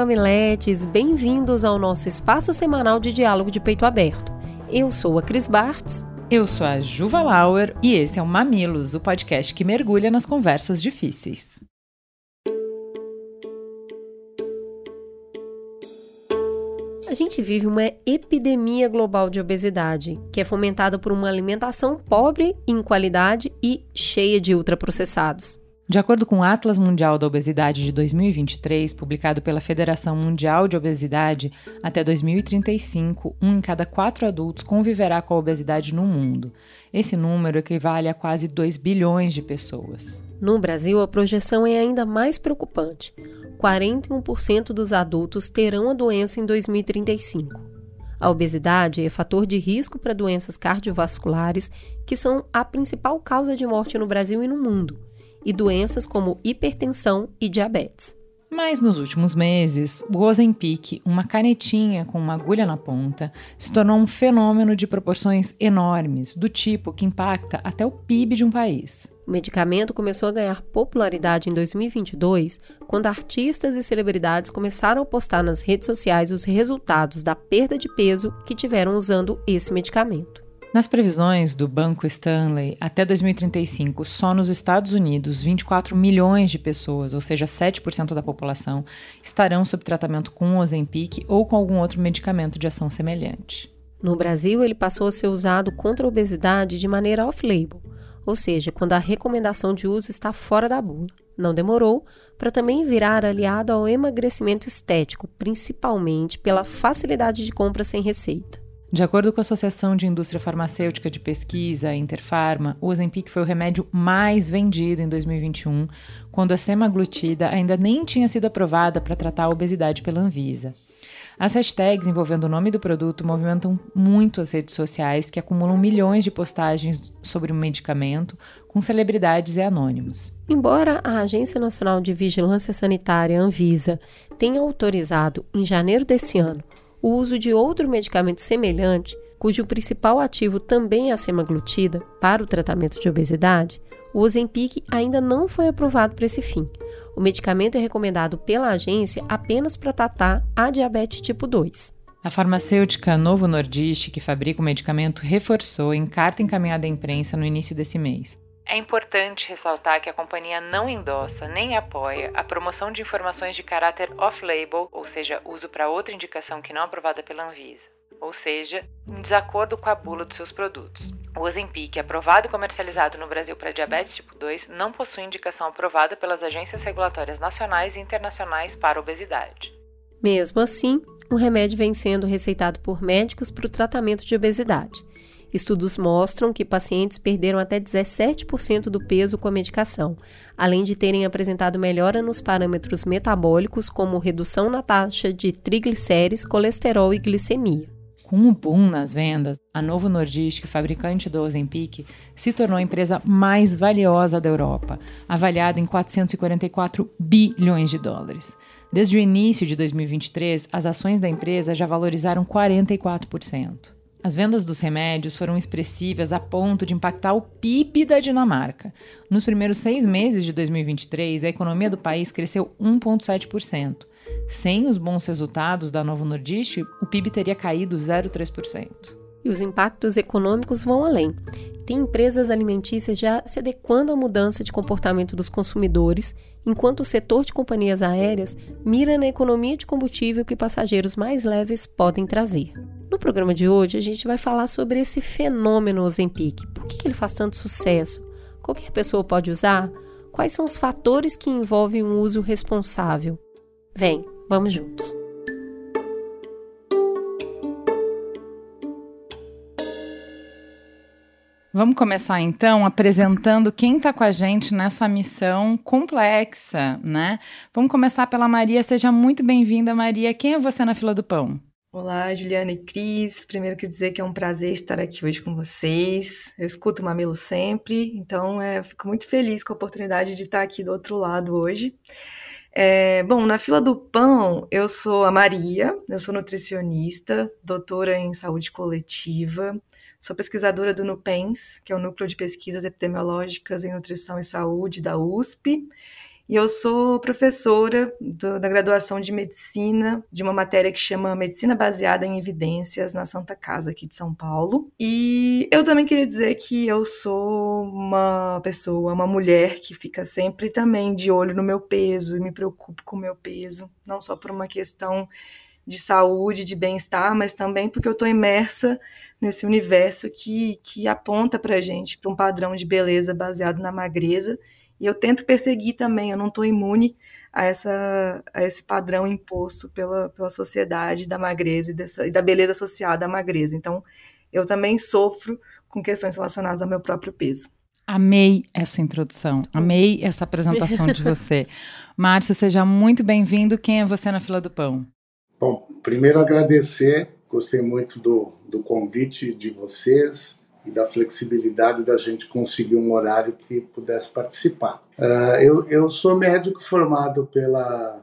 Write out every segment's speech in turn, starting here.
mamiletes, bem-vindos ao nosso espaço semanal de diálogo de peito aberto. Eu sou a Cris Bartz. Eu sou a Juva Lauer e esse é o Mamilos, o podcast que mergulha nas conversas difíceis. A gente vive uma epidemia global de obesidade, que é fomentada por uma alimentação pobre em qualidade e cheia de ultraprocessados. De acordo com o Atlas Mundial da Obesidade de 2023, publicado pela Federação Mundial de Obesidade, até 2035, um em cada quatro adultos conviverá com a obesidade no mundo. Esse número equivale a quase 2 bilhões de pessoas. No Brasil, a projeção é ainda mais preocupante. 41% dos adultos terão a doença em 2035. A obesidade é fator de risco para doenças cardiovasculares, que são a principal causa de morte no Brasil e no mundo e doenças como hipertensão e diabetes. Mas nos últimos meses, o Ozempic, uma canetinha com uma agulha na ponta, se tornou um fenômeno de proporções enormes, do tipo que impacta até o PIB de um país. O medicamento começou a ganhar popularidade em 2022, quando artistas e celebridades começaram a postar nas redes sociais os resultados da perda de peso que tiveram usando esse medicamento. Nas previsões do Banco Stanley, até 2035, só nos Estados Unidos, 24 milhões de pessoas, ou seja, 7% da população, estarão sob tratamento com Ozempic ou com algum outro medicamento de ação semelhante. No Brasil, ele passou a ser usado contra a obesidade de maneira off-label, ou seja, quando a recomendação de uso está fora da bula. Não demorou para também virar aliado ao emagrecimento estético, principalmente pela facilidade de compra sem receita. De acordo com a Associação de Indústria Farmacêutica de Pesquisa, Interfarma, o Ozempic foi o remédio mais vendido em 2021, quando a semaglutida ainda nem tinha sido aprovada para tratar a obesidade pela Anvisa. As hashtags envolvendo o nome do produto movimentam muito as redes sociais, que acumulam milhões de postagens sobre o medicamento, com celebridades e anônimos. Embora a Agência Nacional de Vigilância Sanitária, Anvisa, tenha autorizado, em janeiro desse ano, o uso de outro medicamento semelhante, cujo principal ativo também é a semaglutida, para o tratamento de obesidade, o Ozempic ainda não foi aprovado para esse fim. O medicamento é recomendado pela agência apenas para tratar a diabetes tipo 2. A farmacêutica Novo Nordisk, que fabrica o medicamento, reforçou em carta encaminhada à imprensa no início desse mês. É importante ressaltar que a companhia não endossa nem apoia a promoção de informações de caráter off-label, ou seja, uso para outra indicação que não aprovada pela Anvisa, ou seja, em desacordo com a bula dos seus produtos. O Ozempic, aprovado e comercializado no Brasil para diabetes tipo 2, não possui indicação aprovada pelas agências regulatórias nacionais e internacionais para obesidade. Mesmo assim, o remédio vem sendo receitado por médicos para o tratamento de obesidade. Estudos mostram que pacientes perderam até 17% do peso com a medicação, além de terem apresentado melhora nos parâmetros metabólicos, como redução na taxa de triglicérides, colesterol e glicemia. Com um boom nas vendas, a Novo Nordisk, fabricante do Ozempic, se tornou a empresa mais valiosa da Europa, avaliada em 444 bilhões de dólares. Desde o início de 2023, as ações da empresa já valorizaram 44%. As vendas dos remédios foram expressivas a ponto de impactar o PIB da Dinamarca. Nos primeiros seis meses de 2023, a economia do país cresceu 1,7%. Sem os bons resultados da Novo Nordisk, o PIB teria caído 0,3%. E os impactos econômicos vão além. Tem empresas alimentícias já se adequando à mudança de comportamento dos consumidores, enquanto o setor de companhias aéreas mira na economia de combustível que passageiros mais leves podem trazer. No programa de hoje, a gente vai falar sobre esse fenômeno Ozempic. Por que ele faz tanto sucesso? Qualquer pessoa pode usar? Quais são os fatores que envolvem um uso responsável? Vem, vamos juntos. Vamos começar então apresentando quem está com a gente nessa missão complexa, né? Vamos começar pela Maria. Seja muito bem-vinda, Maria. Quem é você na fila do pão? Olá, Juliana e Cris. Primeiro que dizer que é um prazer estar aqui hoje com vocês. Eu escuto o Mamilo sempre, então é, fico muito feliz com a oportunidade de estar aqui do outro lado hoje. É, bom, na fila do pão, eu sou a Maria, eu sou nutricionista, doutora em saúde coletiva, sou pesquisadora do NUPENS, que é o Núcleo de Pesquisas Epidemiológicas em Nutrição e Saúde da USP, e eu sou professora do, da graduação de medicina, de uma matéria que chama Medicina Baseada em Evidências na Santa Casa, aqui de São Paulo. E eu também queria dizer que eu sou uma pessoa, uma mulher que fica sempre também de olho no meu peso e me preocupo com o meu peso, não só por uma questão de saúde, de bem-estar, mas também porque eu estou imersa nesse universo que, que aponta para gente para um padrão de beleza baseado na magreza e eu tento perseguir também, eu não estou imune a, essa, a esse padrão imposto pela, pela sociedade da magreza e, dessa, e da beleza associada à magreza. Então, eu também sofro com questões relacionadas ao meu próprio peso. Amei essa introdução, amei essa apresentação de você. Márcio, seja muito bem-vindo. Quem é você na fila do pão? Bom, primeiro agradecer, gostei muito do, do convite de vocês e da flexibilidade da gente conseguir um horário que pudesse participar. Uh, eu, eu sou médico formado pela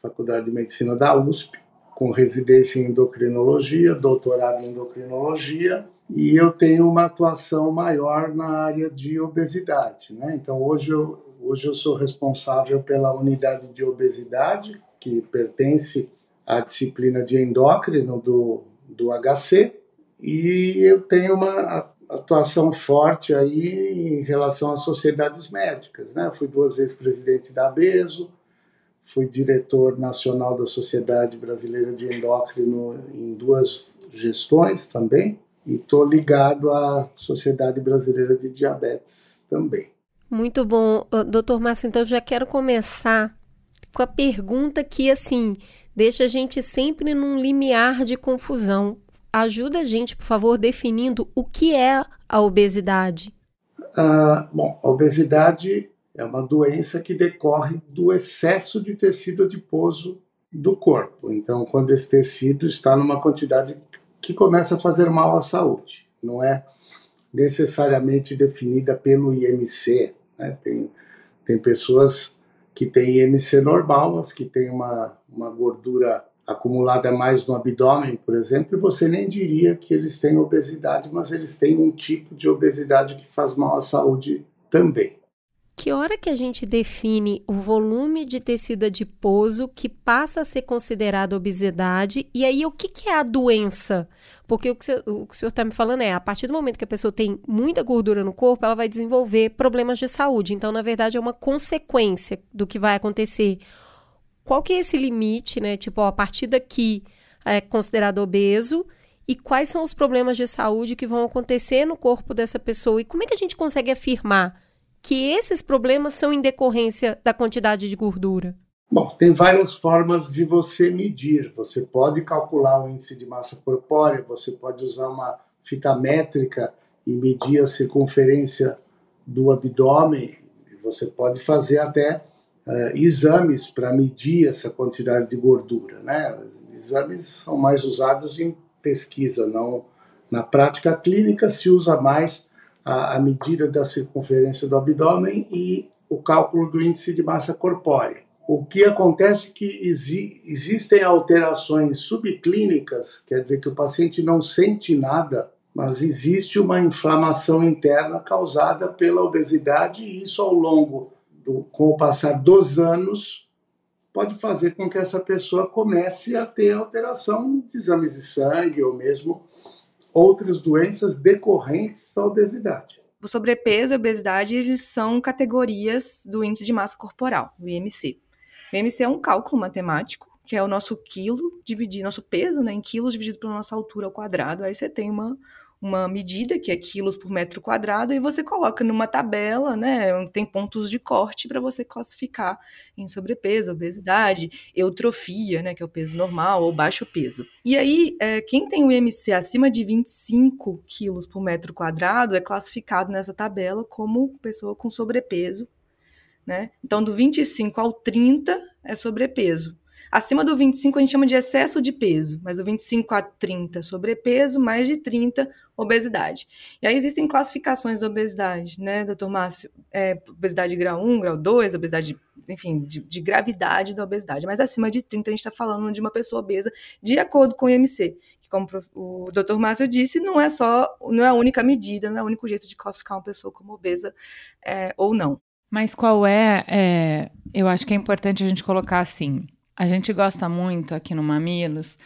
Faculdade de Medicina da USP, com residência em endocrinologia, doutorado em endocrinologia, e eu tenho uma atuação maior na área de obesidade. Né? Então, hoje eu, hoje eu sou responsável pela unidade de obesidade, que pertence à disciplina de endócrino do, do HC, e eu tenho uma atuação forte aí em relação às sociedades médicas. Né? fui duas vezes presidente da ABESO, fui diretor nacional da Sociedade Brasileira de Endócrino em duas gestões também, e estou ligado à Sociedade Brasileira de Diabetes também. Muito bom, doutor Márcio. Então, já quero começar com a pergunta que, assim, deixa a gente sempre num limiar de confusão ajuda a gente, por favor, definindo o que é a obesidade. Ah, bom, a obesidade é uma doença que decorre do excesso de tecido adiposo do corpo. Então, quando esse tecido está numa quantidade que começa a fazer mal à saúde, não é necessariamente definida pelo IMC. Né? Tem, tem pessoas que têm IMC normal, mas que têm uma, uma gordura acumulada mais no abdômen, por exemplo, você nem diria que eles têm obesidade, mas eles têm um tipo de obesidade que faz mal à saúde também. Que hora que a gente define o volume de tecido adiposo que passa a ser considerado obesidade? E aí, o que, que é a doença? Porque o que, o que o senhor está me falando é, a partir do momento que a pessoa tem muita gordura no corpo, ela vai desenvolver problemas de saúde. Então, na verdade, é uma consequência do que vai acontecer qual que é esse limite, né? Tipo, ó, a partir daqui é considerado obeso e quais são os problemas de saúde que vão acontecer no corpo dessa pessoa e como é que a gente consegue afirmar que esses problemas são em decorrência da quantidade de gordura? Bom, tem várias formas de você medir. Você pode calcular o índice de massa corpórea, você pode usar uma fita métrica e medir a circunferência do abdômen, você pode fazer até uh, exames para medir essa quantidade de gordura. Né? Exames são mais usados em pesquisa, não na prática clínica se usa mais a, a medida da circunferência do abdômen e o cálculo do índice de massa corpórea. O que acontece é que exi existem alterações subclínicas, quer dizer que o paciente não sente nada, mas existe uma inflamação interna causada pela obesidade e isso ao longo do, com o passar dos anos, pode fazer com que essa pessoa comece a ter alteração de exames de sangue ou mesmo outras doenças decorrentes da obesidade. O sobrepeso e a obesidade eles são categorias do índice de massa corporal, o IMC. O IMC é um cálculo matemático, que é o nosso quilo dividido, nosso peso né, em quilos dividido pela nossa altura ao quadrado. Aí você tem uma, uma medida, que é quilos por metro quadrado, e você coloca numa tabela, né? Tem pontos de corte para você classificar em sobrepeso, obesidade, eutrofia, né? Que é o peso normal, ou baixo peso. E aí, é, quem tem o IMC acima de 25 quilos por metro quadrado é classificado nessa tabela como pessoa com sobrepeso, né? Então, do 25 ao 30 é sobrepeso. Acima do 25 a gente chama de excesso de peso, mas do 25 a 30 sobrepeso, mais de 30 obesidade. E aí existem classificações da obesidade, né, doutor Márcio? É, obesidade grau 1, grau 2, obesidade, enfim, de, de gravidade da obesidade. Mas acima de 30 a gente está falando de uma pessoa obesa de acordo com o IMC, que como o doutor Márcio disse, não é só, não é a única medida, não é o único jeito de classificar uma pessoa como obesa é, ou não. Mas qual é, é, Eu acho que é importante a gente colocar assim. A gente gosta muito aqui no Mamilos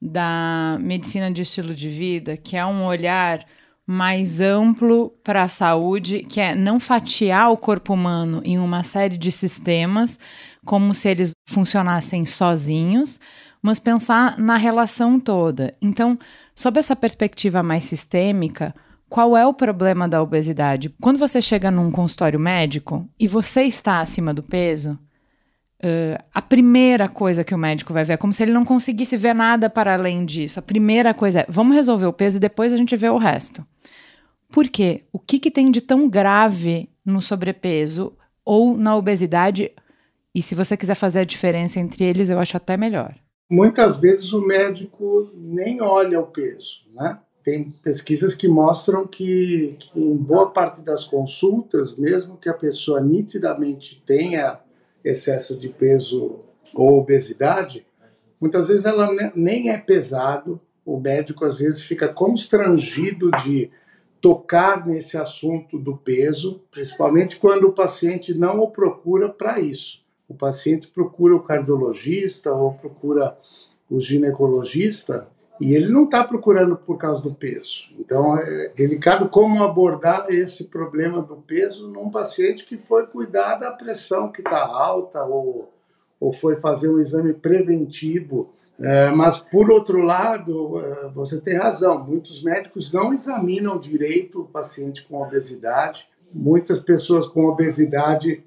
da medicina de estilo de vida, que é um olhar mais amplo para a saúde, que é não fatiar o corpo humano em uma série de sistemas, como se eles funcionassem sozinhos, mas pensar na relação toda. Então, sob essa perspectiva mais sistêmica, qual é o problema da obesidade? Quando você chega num consultório médico e você está acima do peso, uh, a primeira coisa que o médico vai ver é como se ele não conseguisse ver nada para além disso. A primeira coisa é: vamos resolver o peso e depois a gente vê o resto. Por quê? O que, que tem de tão grave no sobrepeso ou na obesidade? E se você quiser fazer a diferença entre eles, eu acho até melhor. Muitas vezes o médico nem olha o peso, né? tem pesquisas que mostram que, que, em boa parte das consultas, mesmo que a pessoa nitidamente tenha excesso de peso ou obesidade, muitas vezes ela nem é pesado. O médico às vezes fica constrangido de tocar nesse assunto do peso, principalmente quando o paciente não o procura para isso. O paciente procura o cardiologista ou procura o ginecologista e ele não está procurando por causa do peso. Então é delicado como abordar esse problema do peso num paciente que foi cuidar da pressão que está alta ou, ou foi fazer um exame preventivo. É, mas, por outro lado, é, você tem razão, muitos médicos não examinam direito o paciente com obesidade. Muitas pessoas com obesidade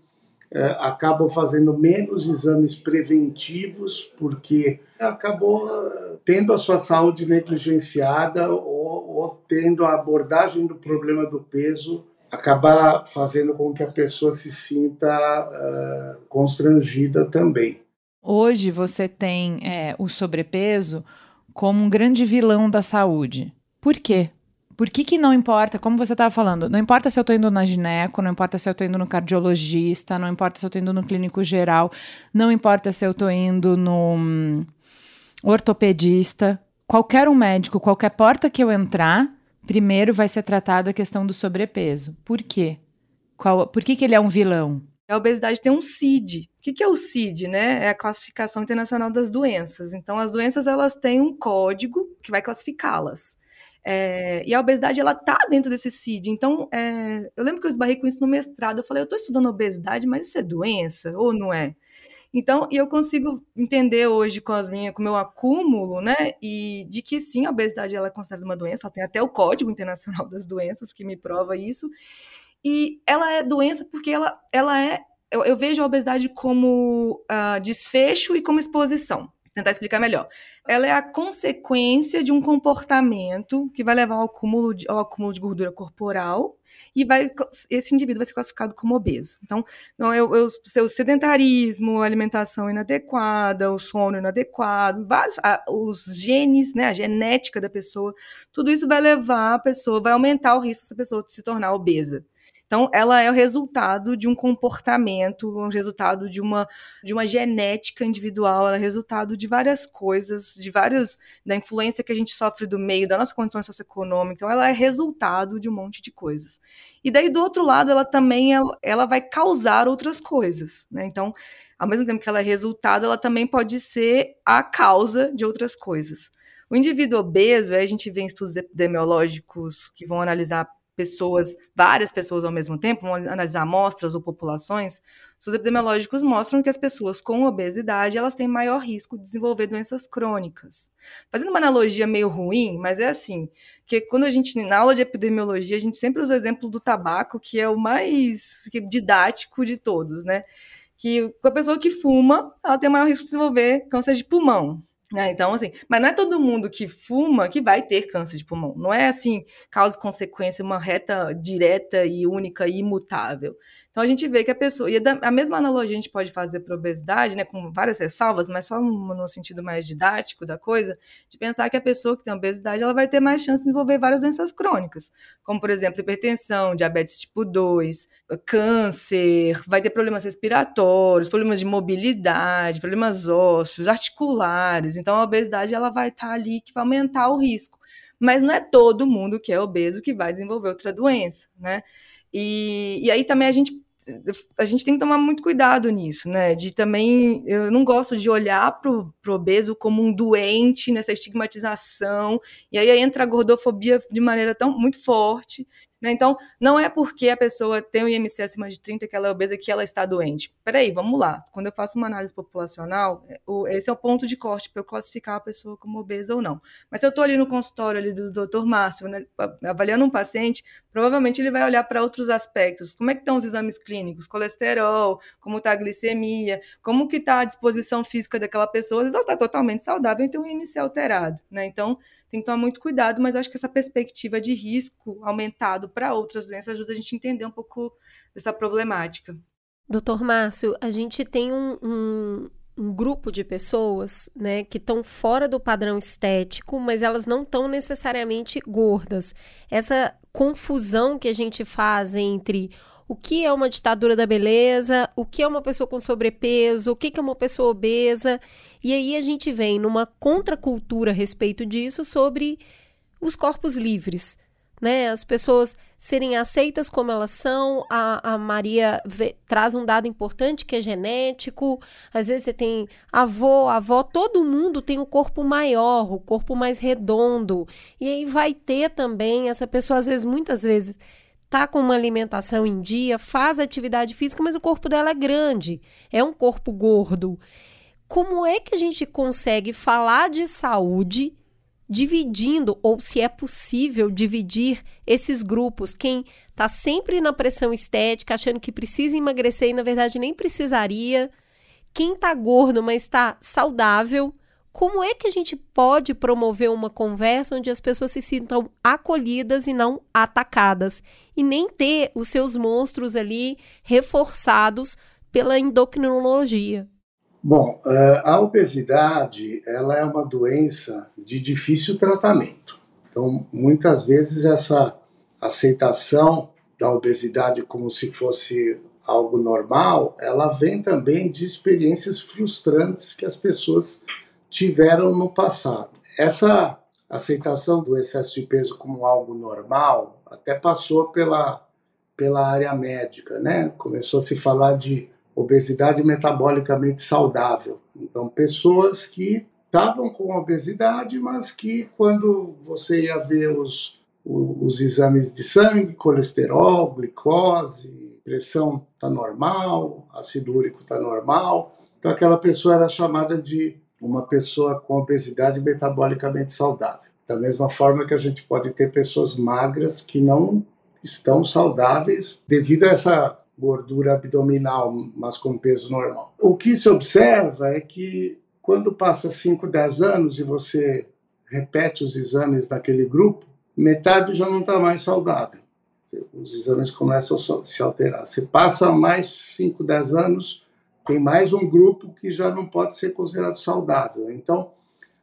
acabam fazendo menos exames preventivos porque acabou eh, tendo a sua saúde negligenciada ou, ou tendo a abordagem do problema do peso acabar fazendo com que a pessoa se sinta uh, constrangida também. Hoje você tem é, o sobrepeso como um grande vilão da saúde. Por quê? Por que, que não importa, como você estava falando, não importa se eu estou indo na gineco, não importa se eu estou indo no cardiologista, não importa se eu estou indo no clínico geral, não importa se eu estou indo no ortopedista, qualquer um médico, qualquer porta que eu entrar, primeiro vai ser tratada a questão do sobrepeso. Por quê? Qual, por que, que ele é um vilão? A obesidade tem um CID. O que, que é o CID, né? É a classificação internacional das doenças. Então, as doenças elas têm um código que vai classificá-las. É, e a obesidade ela tá dentro desse CID. Então, é, eu lembro que eu esbarrei com isso no mestrado. Eu falei, eu estou estudando obesidade, mas isso é doença ou não é? Então, eu consigo entender hoje com as minhas, com o meu acúmulo, né, e de que sim, a obesidade ela é considerada uma doença, ela tem até o Código Internacional das Doenças que me prova isso. E ela é doença porque ela, ela é, eu, eu vejo a obesidade como uh, desfecho e como exposição. Vou tentar explicar melhor. Ela é a consequência de um comportamento que vai levar ao acúmulo de, ao acúmulo de gordura corporal e vai, esse indivíduo vai ser classificado como obeso. Então, não, eu, eu, seu sedentarismo, alimentação inadequada, o sono inadequado, vários, a, os genes, né, a genética da pessoa, tudo isso vai levar a pessoa, vai aumentar o risco dessa pessoa se tornar obesa. Então, ela é o resultado de um comportamento, um resultado de uma, de uma genética individual, ela é resultado de várias coisas, de vários, da influência que a gente sofre do meio, da nossa condição socioeconômica. Então, ela é resultado de um monte de coisas. E daí, do outro lado, ela também ela, ela vai causar outras coisas. Né? Então, ao mesmo tempo que ela é resultado, ela também pode ser a causa de outras coisas. O indivíduo obeso, aí a gente vê em estudos epidemiológicos que vão analisar pessoas, várias pessoas ao mesmo tempo, vão analisar amostras ou populações, os epidemiológicos mostram que as pessoas com obesidade, elas têm maior risco de desenvolver doenças crônicas. Fazendo uma analogia meio ruim, mas é assim, que quando a gente, na aula de epidemiologia, a gente sempre usa o exemplo do tabaco, que é o mais didático de todos, né? Que a pessoa que fuma, ela tem maior risco de desenvolver câncer de pulmão, é, então, assim, mas não é todo mundo que fuma que vai ter câncer de pulmão. Não é assim, causa e consequência, uma reta direta e única e imutável. Então a gente vê que a pessoa, e a mesma analogia a gente pode fazer para obesidade, né, com várias ressalvas, mas só no sentido mais didático da coisa, de pensar que a pessoa que tem obesidade, ela vai ter mais chance de desenvolver várias doenças crônicas, como por exemplo, hipertensão, diabetes tipo 2, câncer, vai ter problemas respiratórios, problemas de mobilidade, problemas ósseos, articulares. Então a obesidade ela vai estar tá ali que vai aumentar o risco. Mas não é todo mundo que é obeso que vai desenvolver outra doença, né? E, e aí também a gente a gente tem que tomar muito cuidado nisso, né? De também, eu não gosto de olhar pro, pro obeso como um doente nessa estigmatização, e aí entra a gordofobia de maneira tão muito forte, né? Então, não é porque a pessoa tem o IMC acima de 30 que ela é obesa que ela está doente. Peraí, vamos lá. Quando eu faço uma análise populacional, é, esse é o ponto de corte para eu classificar a pessoa como obesa ou não. Mas se eu estou ali no consultório ali do Dr. Márcio, né, avaliando um paciente, provavelmente ele vai olhar para outros aspectos. Como é que estão os exames clínicos? Colesterol, como está a glicemia, como que está a disposição física daquela pessoa. Às vezes ela está totalmente saudável e tem um IMC alterado, né? Então, tem que tomar muito cuidado, mas acho que essa perspectiva de risco aumentado para outras doenças ajuda a gente a entender um pouco dessa problemática. Doutor Márcio, a gente tem um, um, um grupo de pessoas né, que estão fora do padrão estético, mas elas não estão necessariamente gordas. Essa confusão que a gente faz entre o que é uma ditadura da beleza, o que é uma pessoa com sobrepeso, o que é uma pessoa obesa. E aí a gente vem numa contracultura a respeito disso sobre os corpos livres. Né, as pessoas serem aceitas como elas são. A, a Maria vê, traz um dado importante que é genético. Às vezes você tem avô, avó, todo mundo tem um corpo maior, o um corpo mais redondo. E aí vai ter também essa pessoa, às vezes, muitas vezes, tá com uma alimentação em dia, faz atividade física, mas o corpo dela é grande, é um corpo gordo. Como é que a gente consegue falar de saúde dividindo, ou se é possível dividir esses grupos? Quem está sempre na pressão estética, achando que precisa emagrecer e na verdade nem precisaria. Quem está gordo, mas está saudável como é que a gente pode promover uma conversa onde as pessoas se sintam acolhidas e não atacadas? E nem ter os seus monstros ali reforçados pela endocrinologia? Bom, eh, a obesidade ela é uma doença de difícil tratamento. Então, muitas vezes essa aceitação da obesidade como se fosse algo normal, ela vem também de experiências frustrantes que as pessoas tiveram no passado. Essa aceitação do excesso de peso como algo normal até passou pela, pela área médica, né? Começou a se falar de obesidade metabolicamente saudável. Então, pessoas que estavam com obesidade, mas que quando você ia ver os, os, exames de sangue, colesterol, glicose, pressão está normal, ácido úrico está normal, então aquela pessoa era chamada de uma pessoa com obesidade metabolicamente saudável. Da mesma forma que a gente pode ter pessoas magras que não estão saudáveis devido a essa gordura abdominal, mas com peso normal. O que se observa é que quando passa 5, 10 anos e você repete os exames naquele grupo, metade já não está mais saudável. Os exames começam a se alterar. Você passa mais 5, 10 anos, tem mais um grupo que já não pode ser considerado saudável. Então,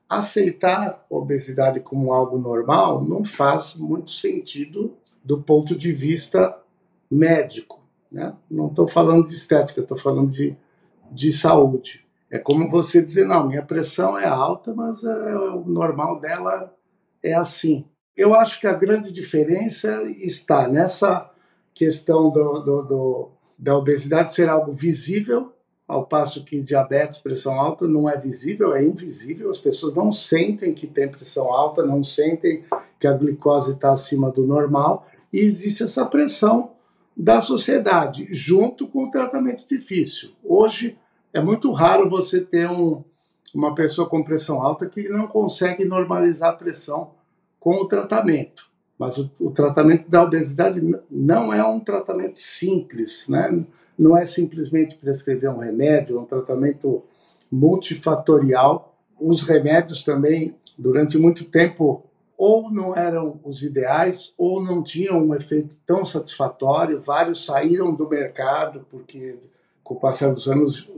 aceitar a obesidade como algo normal não faz muito sentido do ponto de vista médico. Né? Não estou falando de estética, estou falando de, de saúde. É como você dizer, não, minha pressão é alta, mas é, o normal dela é assim. Eu acho que a grande diferença está nessa questão do, do, do da obesidade ser algo visível ao passo que diabetes, pressão alta, não é visível, é invisível. As pessoas não sentem que tem pressão alta, não sentem que a glicose está acima do normal, e existe essa pressão da sociedade, junto com o tratamento difícil. Hoje é muito raro você ter um, uma pessoa com pressão alta que não consegue normalizar a pressão com o tratamento. Mas o, o tratamento da obesidade não é um tratamento simples, né? Não é simplesmente prescrever um remédio, é um tratamento multifatorial. Os remédios também, durante muito tempo, ou não eram os ideais ou não tinham um efeito tão satisfatório. Vários saíram do mercado porque, com o passar dos anos,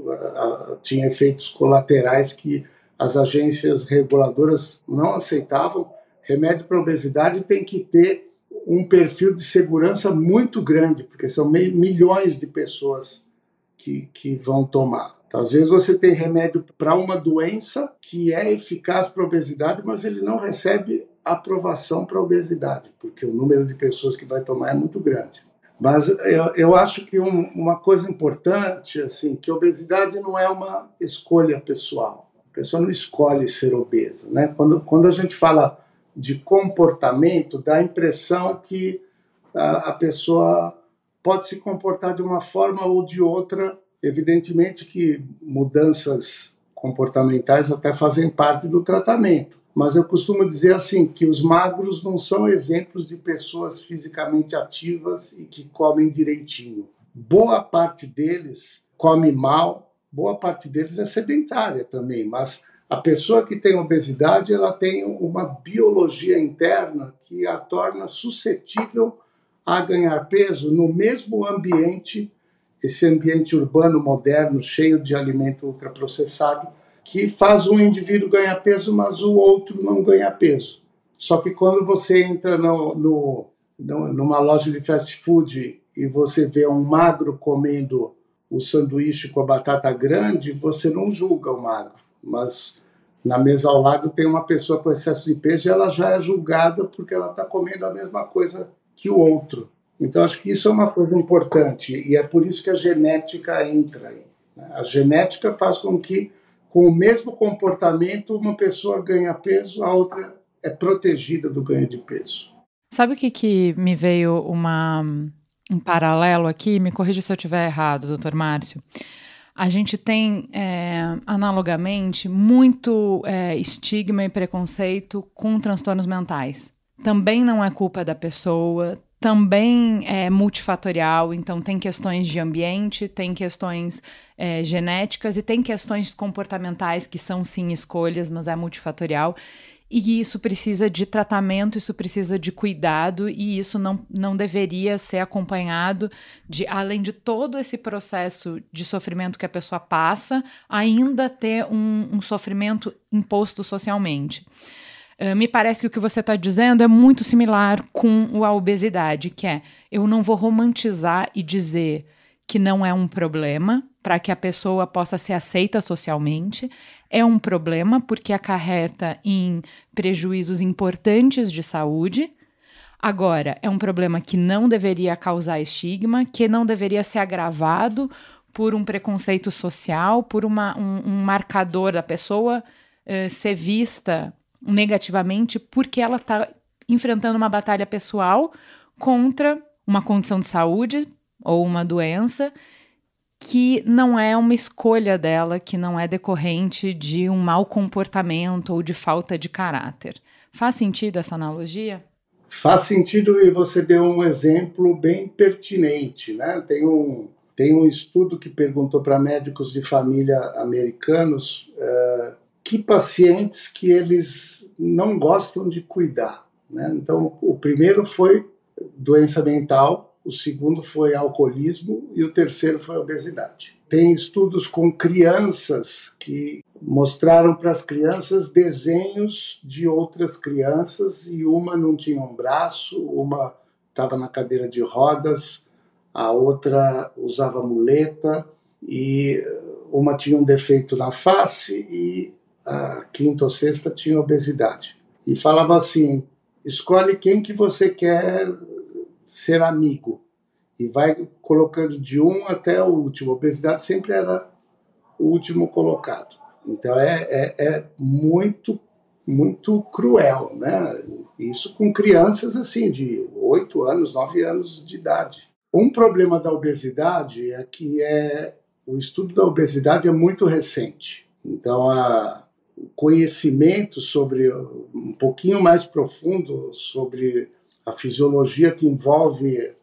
tinha efeitos colaterais que as agências reguladoras não aceitavam. Remédio para obesidade tem que ter um perfil de segurança muito grande, porque são milhões de pessoas que, que vão tomar. Então, às vezes você tem remédio para uma doença que é eficaz para obesidade, mas ele não recebe aprovação para obesidade, porque o número de pessoas que vai tomar é muito grande. Mas eu, eu acho que um, uma coisa importante, assim, que obesidade não é uma escolha pessoal. A pessoa não escolhe ser obesa, né? Quando, quando a gente fala de comportamento, dá a impressão que a, a pessoa pode se comportar de uma forma ou de outra Evidentemente que mudanças comportamentais até fazem parte do tratamento, mas eu costumo dizer assim que os magros não são exemplos de pessoas fisicamente ativas e que comem direitinho. Boa parte deles come mal, boa parte deles é sedentária também, mas a pessoa que tem obesidade, ela tem uma biologia interna que a torna suscetível a ganhar peso no mesmo ambiente esse ambiente urbano moderno, cheio de alimento ultraprocessado, que faz um indivíduo ganhar peso, mas o outro não ganha peso. Só que quando você entra no, no, numa loja de fast food e você vê um magro comendo o sanduíche com a batata grande, você não julga o magro. Mas na mesa ao lado tem uma pessoa com excesso de peso e ela já é julgada porque ela está comendo a mesma coisa que o outro. Então, acho que isso é uma coisa importante e é por isso que a genética entra aí. Né? A genética faz com que, com o mesmo comportamento, uma pessoa ganha peso, a outra é protegida do ganho de peso. Sabe o que, que me veio uma, um paralelo aqui? Me corrija se eu estiver errado, doutor Márcio. A gente tem, é, analogamente, muito é, estigma e preconceito com transtornos mentais. Também não é culpa da pessoa, também é multifatorial, então tem questões de ambiente, tem questões é, genéticas e tem questões comportamentais que são sim escolhas, mas é multifatorial. E isso precisa de tratamento, isso precisa de cuidado, e isso não, não deveria ser acompanhado de, além de todo esse processo de sofrimento que a pessoa passa, ainda ter um, um sofrimento imposto socialmente. Eh, me parece que o que você está dizendo é muito similar com a obesidade, que é eu não vou romantizar e dizer que não é um problema para que a pessoa possa ser aceita socialmente. É um problema porque acarreta em prejuízos importantes de saúde. Agora, é um problema que não deveria causar estigma, que não deveria ser agravado por um preconceito social, por uma, um, um marcador da pessoa uh, ser vista negativamente porque ela está enfrentando uma batalha pessoal contra uma condição de saúde ou uma doença que não é uma escolha dela, que não é decorrente de um mau comportamento ou de falta de caráter. Faz sentido essa analogia? Faz sentido e você deu um exemplo bem pertinente, né? Tem um, tem um estudo que perguntou para médicos de família americanos uh, que pacientes que eles não gostam de cuidar. Né? Então, o primeiro foi doença mental, o segundo foi alcoolismo e o terceiro foi obesidade. Tem estudos com crianças que mostraram para as crianças desenhos de outras crianças e uma não tinha um braço, uma estava na cadeira de rodas, a outra usava muleta e uma tinha um defeito na face e a quinta ou sexta tinha obesidade. E falava assim: escolhe quem que você quer ser amigo. E vai colocando de um até o último. A obesidade sempre era o último colocado. Então é, é, é muito, muito cruel, né? Isso com crianças assim, de 8 anos, 9 anos de idade. Um problema da obesidade é que é, o estudo da obesidade é muito recente. Então, a, conhecimento sobre um pouquinho mais profundo sobre a fisiologia que envolve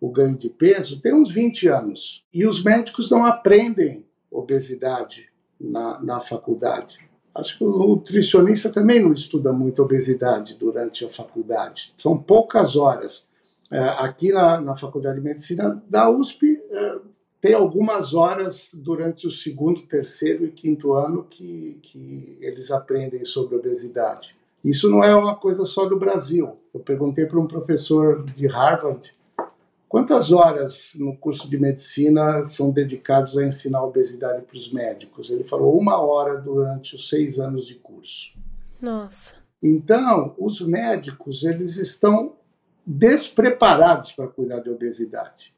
o ganho de peso tem uns 20 anos. E os médicos não aprendem obesidade na, na faculdade. Acho que o nutricionista também não estuda muito obesidade durante a faculdade. São poucas horas. É, aqui na, na Faculdade de Medicina da USP, é, tem algumas horas durante o segundo, terceiro e quinto ano que, que eles aprendem sobre obesidade. Isso não é uma coisa só do Brasil. Eu perguntei para um professor de Harvard quantas horas no curso de medicina são dedicados a ensinar obesidade para os médicos. Ele falou uma hora durante os seis anos de curso. Nossa. Então, os médicos eles estão despreparados para cuidar de obesidade.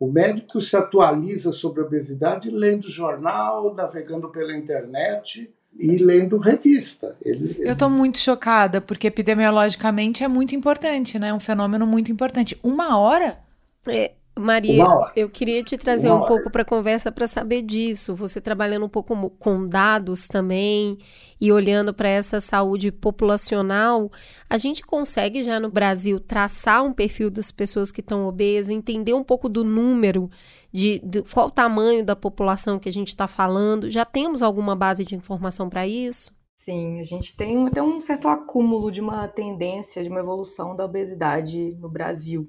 O médico se atualiza sobre obesidade lendo jornal, navegando pela internet e lendo revista. Ele, ele... Eu estou muito chocada, porque epidemiologicamente é muito importante, né? É um fenômeno muito importante. Uma hora? É, Maria, eu queria te trazer um pouco para a conversa para saber disso. Você trabalhando um pouco com dados também e olhando para essa saúde populacional, a gente consegue já no Brasil traçar um perfil das pessoas que estão obesas, entender um pouco do número de, de qual o tamanho da população que a gente está falando. Já temos alguma base de informação para isso? Sim, a gente tem até um certo acúmulo de uma tendência, de uma evolução da obesidade no Brasil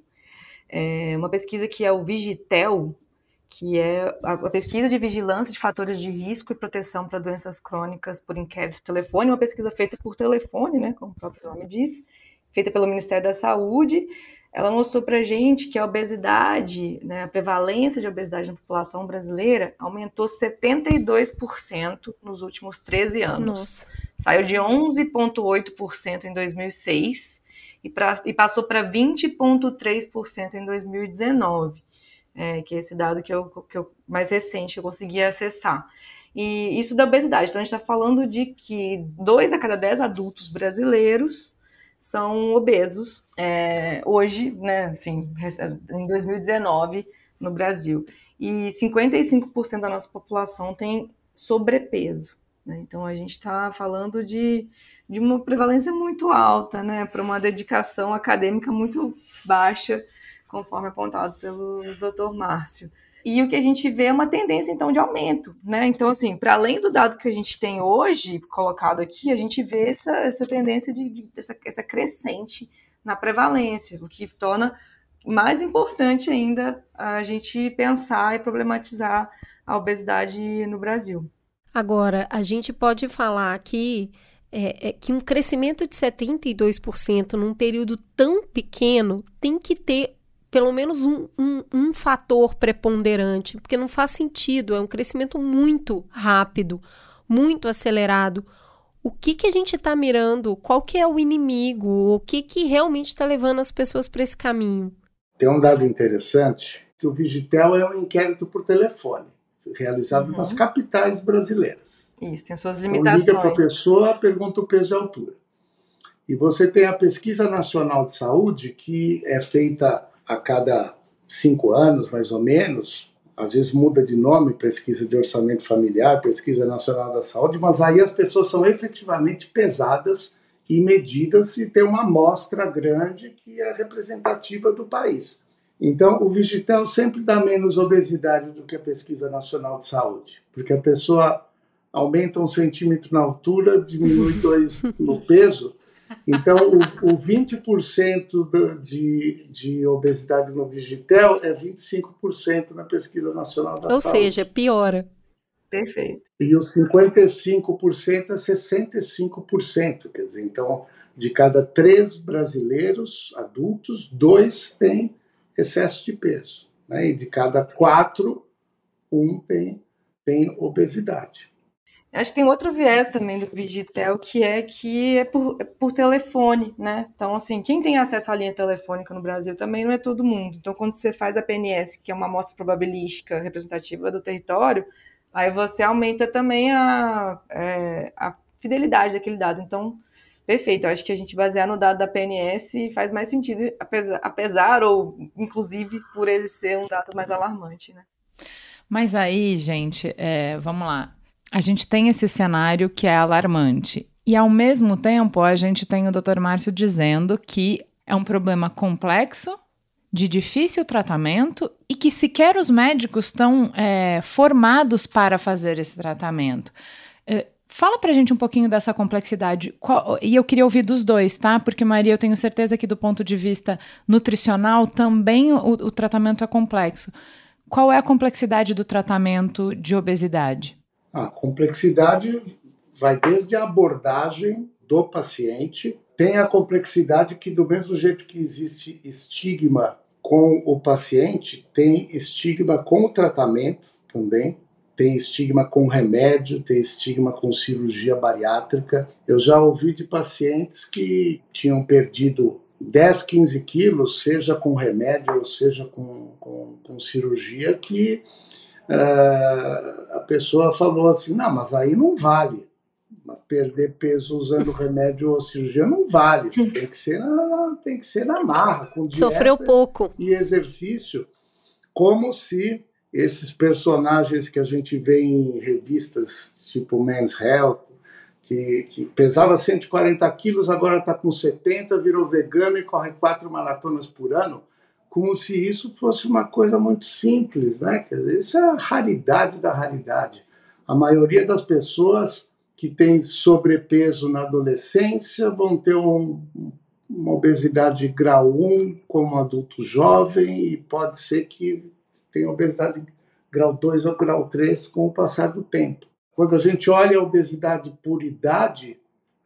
é uma pesquisa que é o Vigitel, que é a, pesquisa de vigilância de fatores de risco e proteção para doenças crônicas por inquérito de telefone, uma pesquisa feita por telefone, né, como o próprio nome diz, feita pelo Ministério da Saúde. Ela mostrou para gente que a obesidade, né, a prevalência de obesidade na população brasileira aumentou 72% nos últimos 13 anos. Nossa. Saiu de 11,8% em 2006 e, pra, e passou para 20,3% em 2019, é, que é esse dado que eu, que eu mais recente eu consegui acessar. E isso da obesidade. Então, a gente está falando de que dois a cada dez adultos brasileiros são obesos é, hoje, né, assim, em 2019 no Brasil. E 55% da nossa população tem sobrepeso. Né? Então, a gente está falando de de uma prevalência muito alta, né, para uma dedicação acadêmica muito baixa, conforme apontado pelo Dr. Márcio. E o que a gente vê é uma tendência, então, de aumento, né? Então, assim, para além do dado que a gente tem hoje colocado aqui, a gente vê essa, essa tendência de, de essa, essa crescente na prevalência, o que torna mais importante ainda a gente pensar e problematizar a obesidade no Brasil. Agora, a gente pode falar aqui é, é, que um crescimento de 72% num período tão pequeno tem que ter pelo menos um, um, um, fator preponderante, porque não faz sentido, é um crescimento muito rápido, muito acelerado. O que, que a gente está mirando? Qual que é o inimigo? O que, que realmente está levando as pessoas para esse caminho? Tem um dado interessante, que o Vigitel é um inquérito por telefone, realizado uhum. nas capitais brasileiras. Isso, tem suas limitações. Então, liga para a pessoa, pergunta o peso e a altura. E você tem a Pesquisa Nacional de Saúde, que é feita a cada cinco anos, mais ou menos. Às vezes muda de nome, pesquisa de orçamento familiar, pesquisa nacional da saúde, mas aí as pessoas são efetivamente pesadas e medidas e tem uma amostra grande que é representativa do país. Então, o Vigitel sempre dá menos obesidade do que a Pesquisa Nacional de Saúde, porque a pessoa aumenta um centímetro na altura, diminui dois no peso. Então, o, o 20% de, de obesidade no Vigitel é 25% na pesquisa nacional da Ou saúde. Ou seja, piora. Perfeito. E os 55% é 65%. Quer dizer, então, de cada três brasileiros adultos, dois têm excesso de peso. Né? E de cada quatro, um tem, tem obesidade. Acho que tem outro viés também do Vigitel, que é que é por, é por telefone, né? Então, assim, quem tem acesso à linha telefônica no Brasil também não é todo mundo. Então, quando você faz a PNS, que é uma amostra probabilística representativa do território, aí você aumenta também a, é, a fidelidade daquele dado. Então, perfeito. Eu acho que a gente basear no dado da PNS faz mais sentido, apesar, apesar ou inclusive por ele ser um dado mais alarmante, né? Mas aí, gente, é, vamos lá a gente tem esse cenário que é alarmante. E ao mesmo tempo, a gente tem o Dr. Márcio dizendo que é um problema complexo, de difícil tratamento e que sequer os médicos estão é, formados para fazer esse tratamento. É, Fala pra gente um pouquinho dessa complexidade. Qual, e eu queria ouvir dos dois, tá? Porque, Maria, eu tenho certeza que do ponto de vista nutricional também o, o tratamento é complexo. Qual é a complexidade do tratamento de obesidade? A complexidade vai desde a abordagem do paciente, tem a complexidade que, do mesmo jeito que existe estigma com o paciente, tem estigma com o tratamento também tem estigma com remédio, tem estigma com cirurgia bariátrica. Eu já ouvi de pacientes que tinham perdido 10, 15 quilos, seja com remédio ou seja com, com, com cirurgia, que uh, a pessoa falou assim: não, mas aí não vale. Mas perder peso usando remédio ou cirurgia não vale. Tem que ser na, tem que ser na marra, com dieta Sofreu pouco. e exercício, como se esses personagens que a gente vê em revistas tipo Men's Health, que, que pesava 140 quilos, agora está com 70, virou vegano e corre quatro maratonas por ano, como se isso fosse uma coisa muito simples, né? Quer dizer, isso é a raridade da raridade. A maioria das pessoas que tem sobrepeso na adolescência vão ter um, uma obesidade grau 1 como adulto jovem e pode ser que tem obesidade grau 2 ou grau 3 com o passar do tempo. Quando a gente olha a obesidade por idade,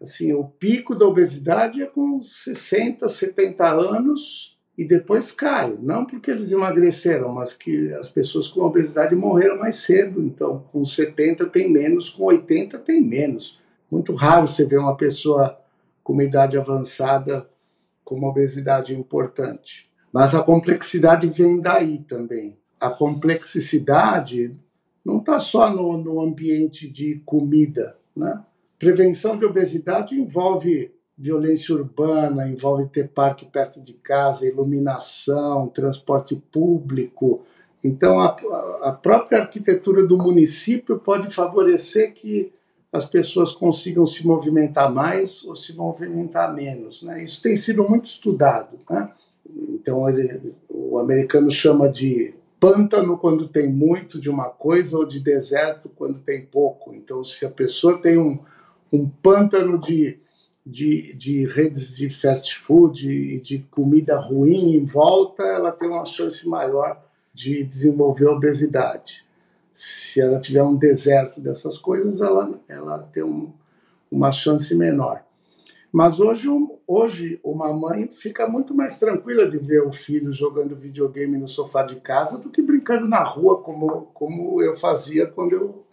assim, o pico da obesidade é com 60, 70 anos e depois cai. Não porque eles emagreceram, mas que as pessoas com obesidade morreram mais cedo. Então, com 70 tem menos, com 80 tem menos. Muito raro você ver uma pessoa com uma idade avançada com uma obesidade importante. Mas a complexidade vem daí também a complexidade não está só no, no ambiente de comida. Né? Prevenção de obesidade envolve violência urbana, envolve ter parque perto de casa, iluminação, transporte público. Então, a, a própria arquitetura do município pode favorecer que as pessoas consigam se movimentar mais ou se movimentar menos. Né? Isso tem sido muito estudado. Né? Então, ele, o americano chama de pântano quando tem muito de uma coisa ou de deserto quando tem pouco. Então, se a pessoa tem um, um pântano de, de, de redes de fast food e de comida ruim em volta, ela tem uma chance maior de desenvolver obesidade. Se ela tiver um deserto dessas coisas, ela, ela tem um, uma chance menor. Mas hoje, hoje uma mãe fica muito mais tranquila de ver o filho jogando videogame no sofá de casa do que brincando na rua, como, como eu fazia quando eu,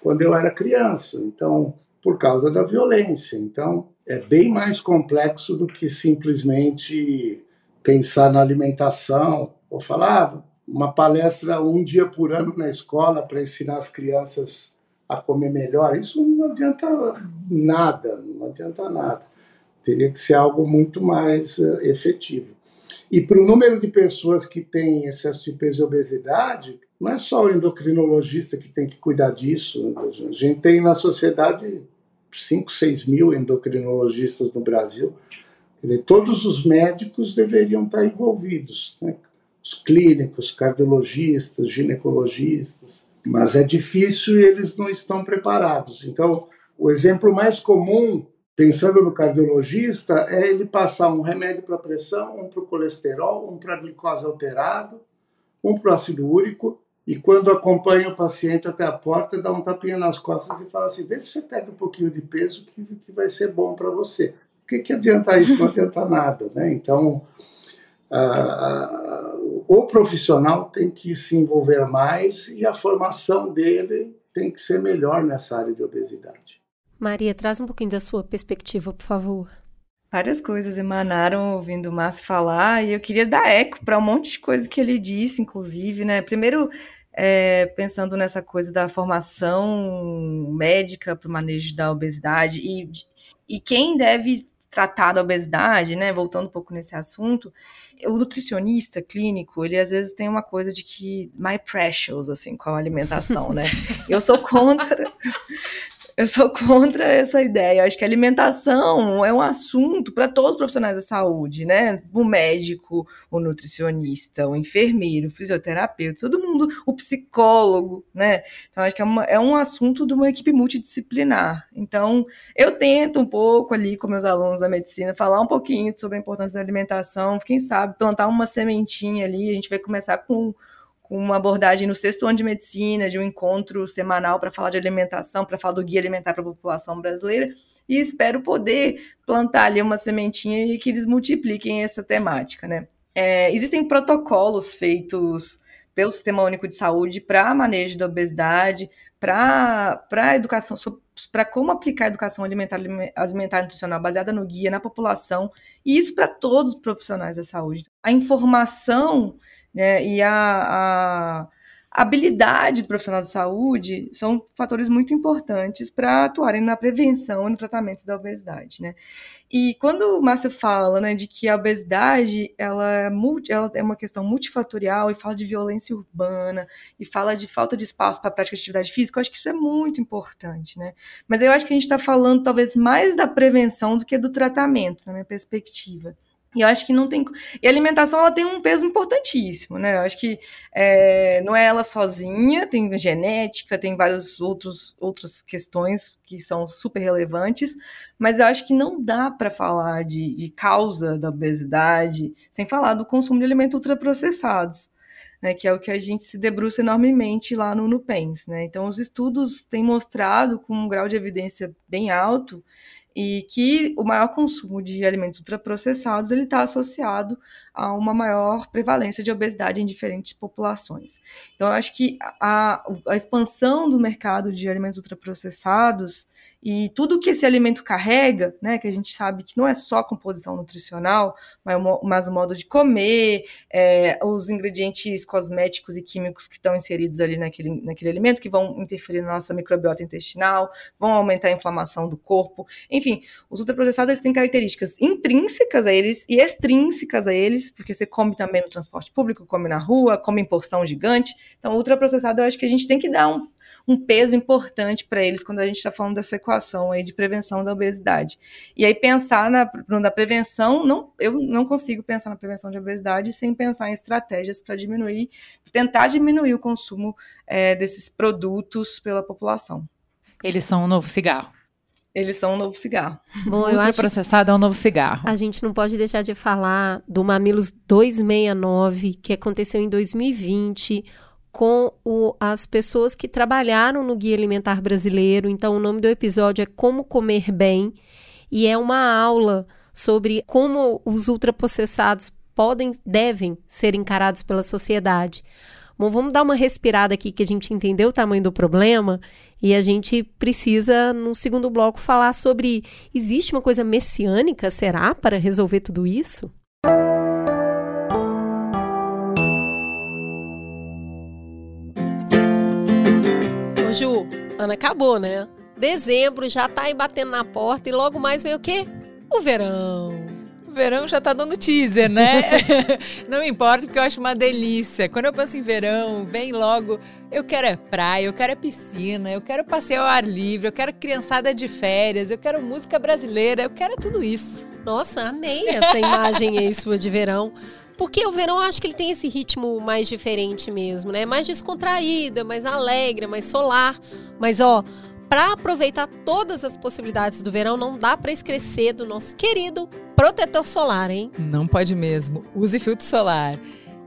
quando eu era criança. Então, por causa da violência. Então, é bem mais complexo do que simplesmente pensar na alimentação ou falar ah, uma palestra um dia por ano na escola para ensinar as crianças a comer melhor. Isso não adianta nada, não adianta nada. Teria que ser algo muito mais uh, efetivo. E para o número de pessoas que têm excesso de peso e obesidade, não é só o endocrinologista que tem que cuidar disso. A gente tem na sociedade 5, 6 mil endocrinologistas no Brasil. Todos os médicos deveriam estar envolvidos, né? os clínicos, cardiologistas, ginecologistas. Mas é difícil e eles não estão preparados. Então, o exemplo mais comum pensando no cardiologista, é ele passar um remédio para pressão, um para o colesterol, um para glicose alterado, um para o ácido úrico, e quando acompanha o paciente até a porta, dá um tapinha nas costas e fala assim: vê se você pega um pouquinho de peso que, que vai ser bom para você. O que, que adianta isso? Não adianta nada. Né? Então, o profissional tem que se envolver mais e a formação dele tem que ser melhor nessa área de obesidade. Maria, traz um pouquinho da sua perspectiva, por favor. Várias coisas emanaram ouvindo o Márcio falar e eu queria dar eco para um monte de coisa que ele disse, inclusive, né? Primeiro, é, pensando nessa coisa da formação médica para o manejo da obesidade e, e quem deve tratar da obesidade, né? Voltando um pouco nesse assunto, o nutricionista clínico, ele às vezes tem uma coisa de que my precious, assim, com a alimentação, né? Eu sou contra Eu sou contra essa ideia. Eu acho que alimentação é um assunto para todos os profissionais da saúde, né? O médico, o nutricionista, o enfermeiro, o fisioterapeuta, todo mundo, o psicólogo, né? Então, acho que é, uma, é um assunto de uma equipe multidisciplinar. Então, eu tento um pouco ali com meus alunos da medicina falar um pouquinho sobre a importância da alimentação, quem sabe plantar uma sementinha ali. A gente vai começar com com uma abordagem no sexto ano de medicina, de um encontro semanal para falar de alimentação, para falar do guia alimentar para a população brasileira, e espero poder plantar ali uma sementinha e que eles multipliquem essa temática, né? É, existem protocolos feitos pelo Sistema Único de Saúde para manejo da obesidade, para educação, para como aplicar a educação alimentar, alimentar e nutricional baseada no guia na população, e isso para todos os profissionais da saúde. A informação né, e a, a habilidade do profissional de saúde são fatores muito importantes para atuarem na prevenção e no tratamento da obesidade, né? E quando o Márcio fala, né, de que a obesidade ela é, multi, ela é uma questão multifatorial e fala de violência urbana e fala de falta de espaço para prática de atividade física, eu acho que isso é muito importante, né? Mas eu acho que a gente está falando talvez mais da prevenção do que do tratamento, na minha perspectiva. E eu acho que não tem. E a alimentação ela tem um peso importantíssimo, né? Eu acho que é, não é ela sozinha, tem genética, tem várias outros, outras questões que são super relevantes, mas eu acho que não dá para falar de, de, causa da obesidade sem falar do consumo de alimentos ultraprocessados. Né, que é o que a gente se debruça enormemente lá no NUPENS. Né? Então, os estudos têm mostrado, com um grau de evidência bem alto, e que o maior consumo de alimentos ultraprocessados ele está associado a uma maior prevalência de obesidade em diferentes populações. Então, eu acho que a, a expansão do mercado de alimentos ultraprocessados e tudo que esse alimento carrega, né, que a gente sabe que não é só composição nutricional, mas, o modo de comer, é, os ingredientes cosméticos e químicos que estão inseridos ali naquele, naquele alimento, que vão interferir na nossa microbiota intestinal, vão aumentar a inflamação do corpo. Enfim, os ultraprocessados eles têm características intrínsecas a eles e extrínsecas a eles, porque você come também no transporte público, come na rua, come em porção gigante. Então, ultraprocessado eu acho que a gente tem que dar um um peso importante para eles quando a gente está falando dessa equação aí de prevenção da obesidade. E aí pensar na, na prevenção, não, eu não consigo pensar na prevenção de obesidade sem pensar em estratégias para diminuir, tentar diminuir o consumo é, desses produtos pela população. Eles são um novo cigarro. Eles são um novo cigarro. Bom, eu acho processado é um novo cigarro. A gente não pode deixar de falar do Mamilos 269, que aconteceu em 2020, com o, as pessoas que trabalharam no Guia Alimentar Brasileiro. Então, o nome do episódio é Como Comer Bem e é uma aula sobre como os ultraprocessados podem, devem ser encarados pela sociedade. Bom, vamos dar uma respirada aqui que a gente entendeu o tamanho do problema e a gente precisa, no segundo bloco, falar sobre existe uma coisa messiânica, será, para resolver tudo isso? Ju, Ana acabou, né? Dezembro já tá aí batendo na porta e logo mais vem o quê? O verão. O verão já tá dando teaser, né? Não importa, porque eu acho uma delícia. Quando eu penso em verão, vem logo. Eu quero é praia, eu quero é piscina, eu quero passeio ao ar livre, eu quero criançada de férias, eu quero música brasileira, eu quero tudo isso. Nossa, amei essa imagem aí sua de verão. Porque o verão eu acho que ele tem esse ritmo mais diferente mesmo, né? Mais descontraído, é mais alegre, é mais solar. Mas ó, para aproveitar todas as possibilidades do verão, não dá para esquecer do nosso querido protetor solar, hein? Não pode mesmo. Use filtro solar.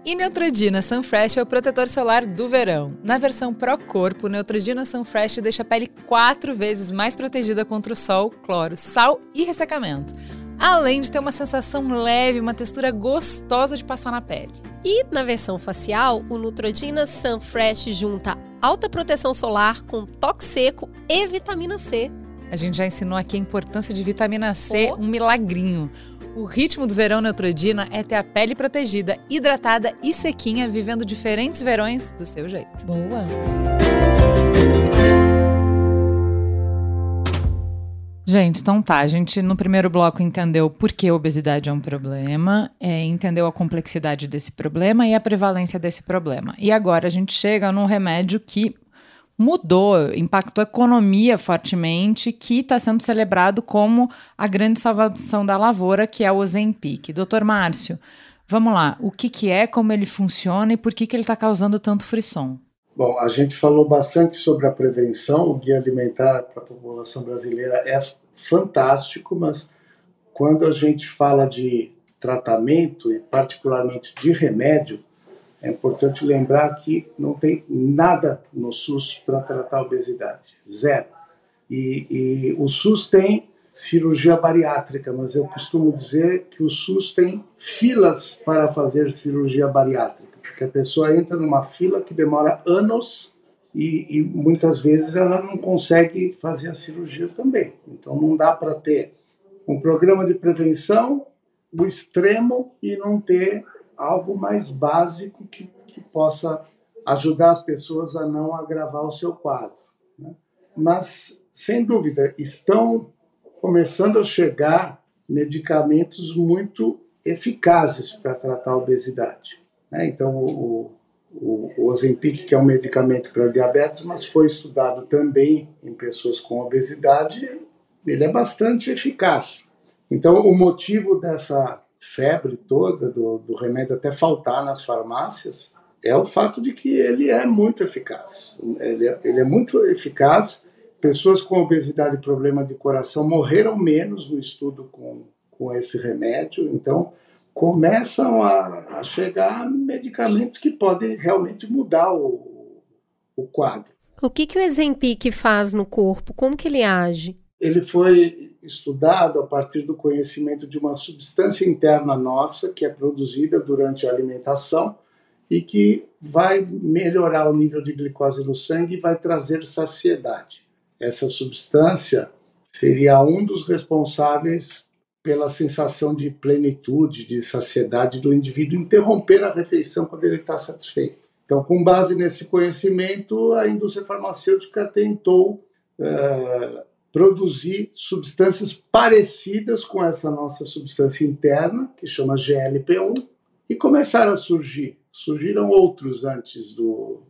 E Neutrodina Sunfresh é o protetor solar do verão. Na versão Pro Corpo, Neutrodina Sunfresh deixa a pele quatro vezes mais protegida contra o sol, cloro, sal e ressecamento além de ter uma sensação leve, uma textura gostosa de passar na pele. E na versão facial, o Neutrogena Sun Fresh junta alta proteção solar com toque seco e vitamina C. A gente já ensinou aqui a importância de vitamina C, oh. um milagrinho. O ritmo do verão Neutrodina é ter a pele protegida, hidratada e sequinha, vivendo diferentes verões do seu jeito. Boa! Gente, então tá. A gente no primeiro bloco entendeu por que a obesidade é um problema, é, entendeu a complexidade desse problema e a prevalência desse problema. E agora a gente chega num remédio que mudou, impactou a economia fortemente, que está sendo celebrado como a grande salvação da lavoura, que é o Ozempic. Doutor Márcio, vamos lá, o que, que é, como ele funciona e por que, que ele está causando tanto frisson? Bom, a gente falou bastante sobre a prevenção, o guia alimentar para a população brasileira é fantástico, mas quando a gente fala de tratamento e particularmente de remédio, é importante lembrar que não tem nada no SUS para tratar a obesidade, zero. E, e, o SUS tem cirurgia bariátrica, mas eu costumo dizer que o SUS tem filas para fazer cirurgia bariátrica, porque a pessoa entra numa fila que demora anos e, e muitas vezes ela não consegue fazer a cirurgia também. Então não dá para ter um programa de prevenção, o extremo e não ter algo mais básico que, que possa ajudar as pessoas a não agravar o seu quadro. Né? Mas, sem dúvida, estão começando a chegar medicamentos muito eficazes para tratar a obesidade. Né? Então, o, o, Ozempic, que é um medicamento para diabetes, mas foi estudado também em pessoas com obesidade, ele é bastante eficaz. Então, o motivo dessa febre toda do, do remédio até faltar nas farmácias é o fato de que ele é muito eficaz. Ele é, ele é muito eficaz. Pessoas com obesidade e problema de coração morreram menos no estudo com, com esse remédio. Então, começam a, a chegar medicamentos que podem realmente mudar o, o quadro. O que, que o Exempic faz no corpo? Como que ele age? Ele foi estudado a partir do conhecimento de uma substância interna nossa que é produzida durante a alimentação e que vai melhorar o nível de glicose no sangue e vai trazer saciedade. Essa substância seria um dos responsáveis pela sensação de plenitude, de saciedade do indivíduo interromper a refeição quando ele está satisfeito. Então, com base nesse conhecimento, a indústria farmacêutica tentou uh, produzir substâncias parecidas com essa nossa substância interna, que chama GLP-1, e começaram a surgir. Surgiram outros antes do,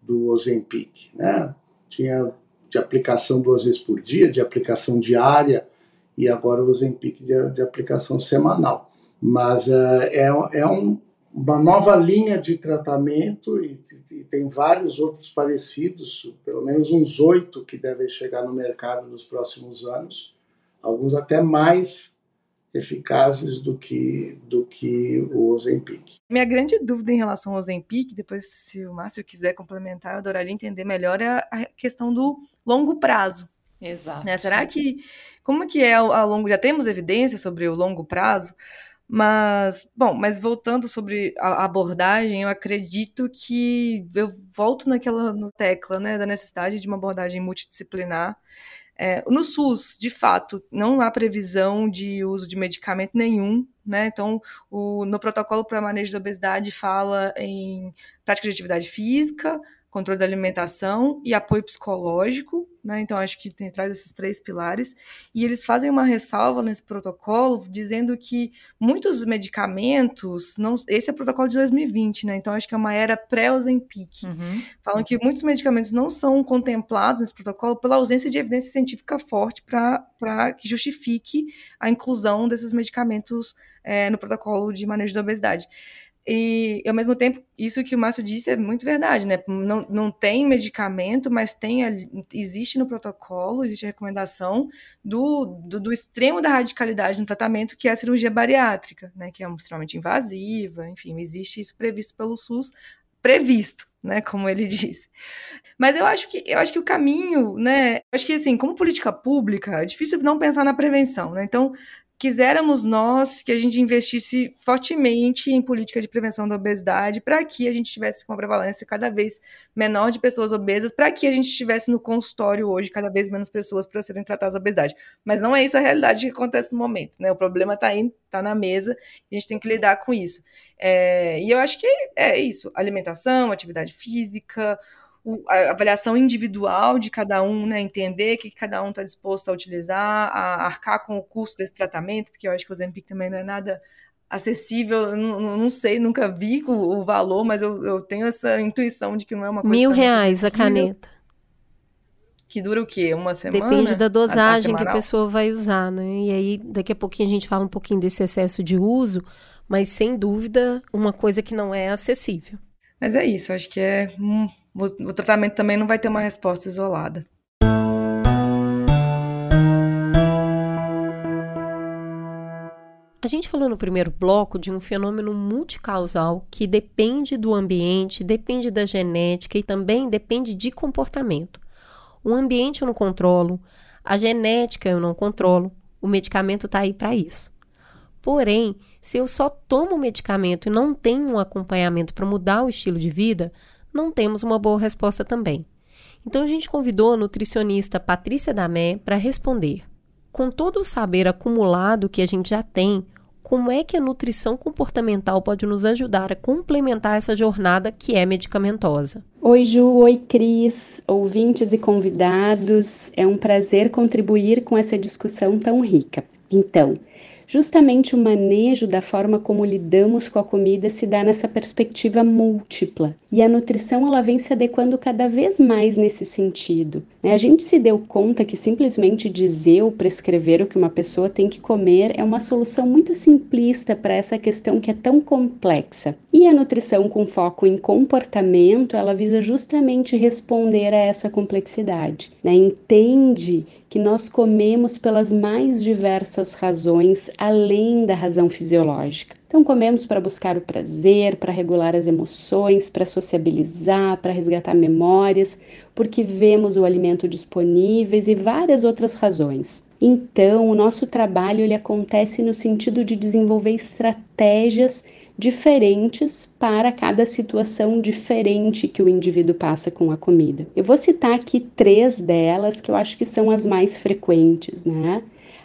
do Ozempic. Né? Tinha de aplicação duas vezes por dia, de aplicação diária, e agora o Ozempic de, de aplicação semanal. Mas uh, é, é um, uma nova linha de tratamento e, e, tem vários outros parecidos, pelo menos uns oito que devem chegar no mercado nos próximos anos, alguns até mais eficazes do que do que o Ozempic. Minha grande dúvida em relação ao Ozempic, depois se o Márcio quiser complementar, eu adoraria entender melhor é a questão do longo prazo. Exato. Né? Será que como que é a longo já temos evidência sobre o longo prazo? Mas, bom, mas voltando sobre a abordagem, eu acredito que eu volto naquela no tecla, né, da necessidade de uma abordagem multidisciplinar. É, no SUS, de fato, não há previsão de uso de medicamento nenhum, né? Então, o, no protocolo para manejo da obesidade fala em prática de atividade física, controle da alimentação e apoio psicológico, né? Então acho que tem traz esses três pilares e eles fazem uma ressalva nesse protocolo dizendo que muitos medicamentos não, esse é o protocolo de 2020, né? Então acho que é uma era pré-Ozempic. Uhum. Falam que muitos medicamentos não são contemplados nesse protocolo pela ausência de evidência científica forte para que justifique a inclusão desses medicamentos é, no protocolo de manejo da obesidade. E, ao mesmo tempo, isso que o Márcio disse é muito verdade, né? Não, não tem medicamento, mas tem existe no protocolo, existe recomendação do, do, do, extremo da radicalidade no tratamento, que é a cirurgia bariátrica, né? Que é extremamente invasiva, enfim, existe isso previsto pelo SUS, previsto, né? Como ele disse. Mas eu acho que eu acho que o caminho, né? Acho que assim, como política pública, é difícil não pensar na prevenção, né? Então, quiséramos nós que a gente investisse fortemente em política de prevenção da obesidade para que a gente tivesse uma prevalência cada vez menor de pessoas obesas, para que a gente tivesse no consultório hoje cada vez menos pessoas para serem tratadas da obesidade. Mas não é isso a realidade que acontece no momento, né? O problema está aí, está na mesa, a gente tem que lidar com isso. É, e eu acho que é isso: alimentação, atividade física, a avaliação individual de cada um, né? Entender que cada um está disposto a utilizar, a arcar com o custo desse tratamento, porque eu acho que o Zempic também não é nada acessível, não, não sei, nunca vi o, o valor, mas eu, eu, tenho essa intuição de que não é uma coisa... Mil reais a caneta. que dura o quê? Uma semana? Depende da dosagem a, a que a pessoa vai usar, né? E aí, daqui a pouquinho a gente fala um pouquinho desse excesso de uso, mas sem dúvida, uma coisa que não é acessível. Mas é isso, acho que é. O tratamento também não vai ter uma resposta isolada. A gente falou no primeiro bloco de um fenômeno multicausal que depende do ambiente, depende da genética e também depende de comportamento. O ambiente eu não controlo, a genética eu não controlo, o medicamento está aí para isso. Porém, se eu só tomo o medicamento e não tenho um acompanhamento para mudar o estilo de vida, não temos uma boa resposta também. Então a gente convidou a nutricionista Patrícia Damé para responder. Com todo o saber acumulado que a gente já tem, como é que a nutrição comportamental pode nos ajudar a complementar essa jornada que é medicamentosa? Oi, Ju, oi, Cris, ouvintes e convidados. É um prazer contribuir com essa discussão tão rica. Então, Justamente o manejo da forma como lidamos com a comida se dá nessa perspectiva múltipla. E a nutrição ela vem se adequando cada vez mais nesse sentido. Né? A gente se deu conta que simplesmente dizer ou prescrever o que uma pessoa tem que comer é uma solução muito simplista para essa questão que é tão complexa. E a nutrição com foco em comportamento, ela visa justamente responder a essa complexidade. Né? Entende que nós comemos pelas mais diversas razões além da razão fisiológica. Então, comemos para buscar o prazer, para regular as emoções, para sociabilizar, para resgatar memórias, porque vemos o alimento disponíveis e várias outras razões. Então, o nosso trabalho ele acontece no sentido de desenvolver estratégias diferentes para cada situação diferente que o indivíduo passa com a comida. Eu vou citar aqui três delas que eu acho que são as mais frequentes, né?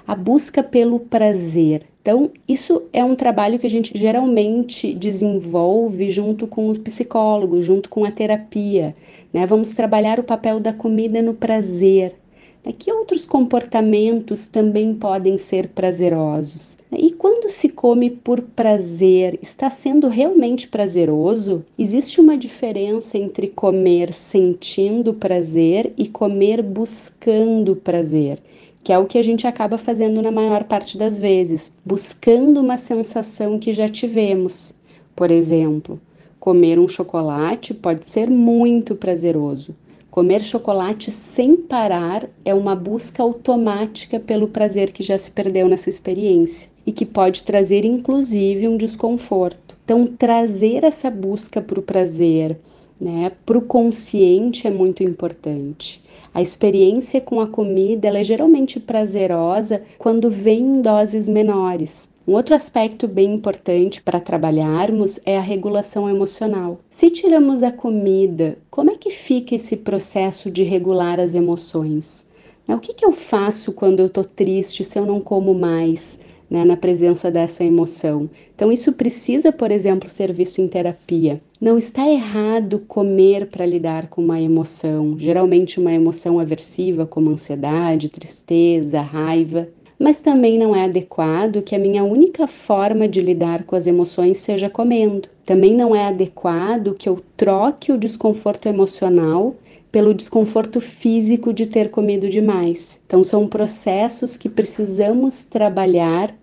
A busca pelo prazer. Então, isso é um trabalho que a gente geralmente desenvolve junto com os psicólogos, junto com a terapia. Né? Vamos trabalhar o papel da comida no prazer, né? Que outros comportamentos também podem ser prazerosos? E quando se come por prazer, está sendo realmente prazeroso? Existe uma diferença entre comer sentindo prazer e comer buscando prazer que é o que a gente acaba fazendo na maior parte das vezes, buscando uma sensação que já tivemos. Por exemplo, comer um chocolate pode ser muito prazeroso, Comer chocolate sem parar é uma busca automática pelo prazer que já se perdeu nessa experiência e que pode trazer inclusive um desconforto. Então, trazer essa busca para o prazer, né, para o consciente é muito importante. A experiência com a comida é geralmente prazerosa quando vem em doses menores. Um outro aspecto bem importante para trabalharmos é a regulação emocional. Se tiramos a comida, como é que fica esse processo de regular as emoções? Né, o que, que eu faço quando eu estou triste se eu não como mais? Né, na presença dessa emoção. Então, isso precisa, por exemplo, ser visto em terapia. Não está errado comer para lidar com uma emoção, geralmente uma emoção aversiva, como ansiedade, tristeza, raiva mas também não é adequado que a minha única forma de lidar com as emoções seja comendo. Também não é adequado que eu troque o desconforto emocional pelo desconforto físico de ter comido demais. Então, são processos que precisamos trabalhar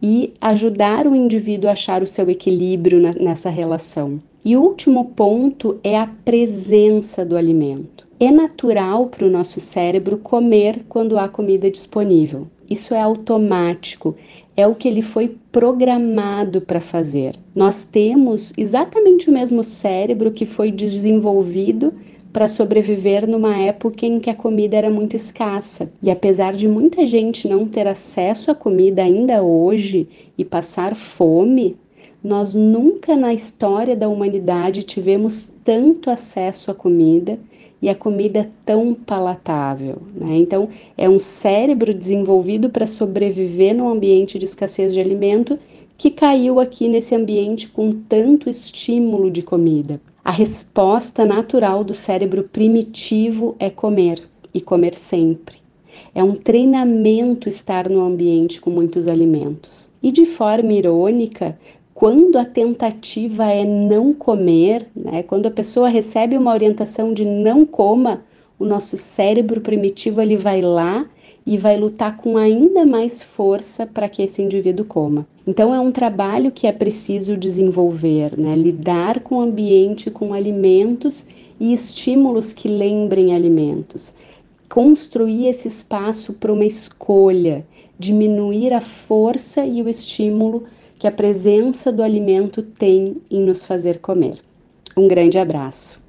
e ajudar o indivíduo a achar o seu equilíbrio na, nessa relação. E o último ponto é a presença do alimento. É natural para o nosso cérebro comer quando há comida disponível. Isso é automático, é o que ele foi programado para fazer. Nós temos exatamente o mesmo cérebro que foi desenvolvido para sobreviver numa época em que a comida era muito escassa. E apesar de muita gente não ter acesso à comida ainda hoje e passar fome, nós nunca na história da humanidade tivemos tanto acesso à comida e a comida tão palatável. Né? Então, é um cérebro desenvolvido para sobreviver num ambiente de escassez de alimento que caiu aqui nesse ambiente com tanto estímulo de comida. A resposta natural do cérebro primitivo é comer e comer sempre. É um treinamento estar no ambiente com muitos alimentos. E de forma irônica, quando a tentativa é não comer, né, quando a pessoa recebe uma orientação de não coma, o nosso cérebro primitivo ele vai lá e vai lutar com ainda mais força para que esse indivíduo coma. Então é um trabalho que é preciso desenvolver, né? lidar com o ambiente, com alimentos e estímulos que lembrem alimentos. Construir esse espaço para uma escolha, diminuir a força e o estímulo que a presença do alimento tem em nos fazer comer. Um grande abraço.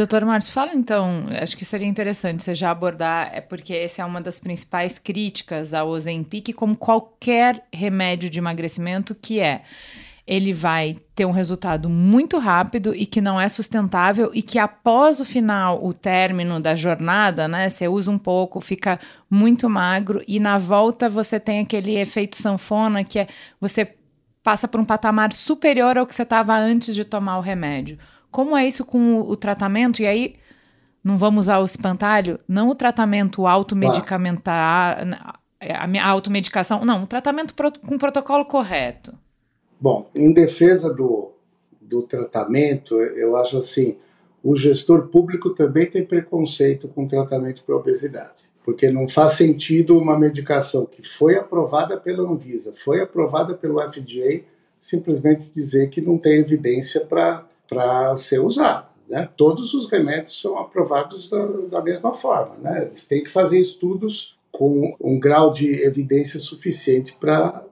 Doutor Márcio, fala então, acho que seria interessante você já abordar, é porque essa é uma das principais críticas ao Ozempic, como qualquer remédio de emagrecimento, que é ele vai ter um resultado muito rápido e que não é sustentável e que após o final, o término da jornada, né, você usa um pouco, fica muito magro e na volta você tem aquele efeito sanfona que é você passa por um patamar superior ao que você estava antes de tomar o remédio. Como é isso com o, o tratamento? E aí, não vamos usar o espantalho? Não o tratamento automedicamentar, a automedicação, não, o tratamento pro, com protocolo correto. Bom, em defesa do, do tratamento, eu acho assim, o gestor público também tem preconceito com tratamento para obesidade, porque não faz sentido uma medicação que foi aprovada pela Anvisa, foi aprovada pelo FDA, simplesmente dizer que não tem evidência para para ser usado. Né? Todos os remédios são aprovados da, da mesma forma. Né? Eles têm que fazer estudos com um grau de evidência suficiente para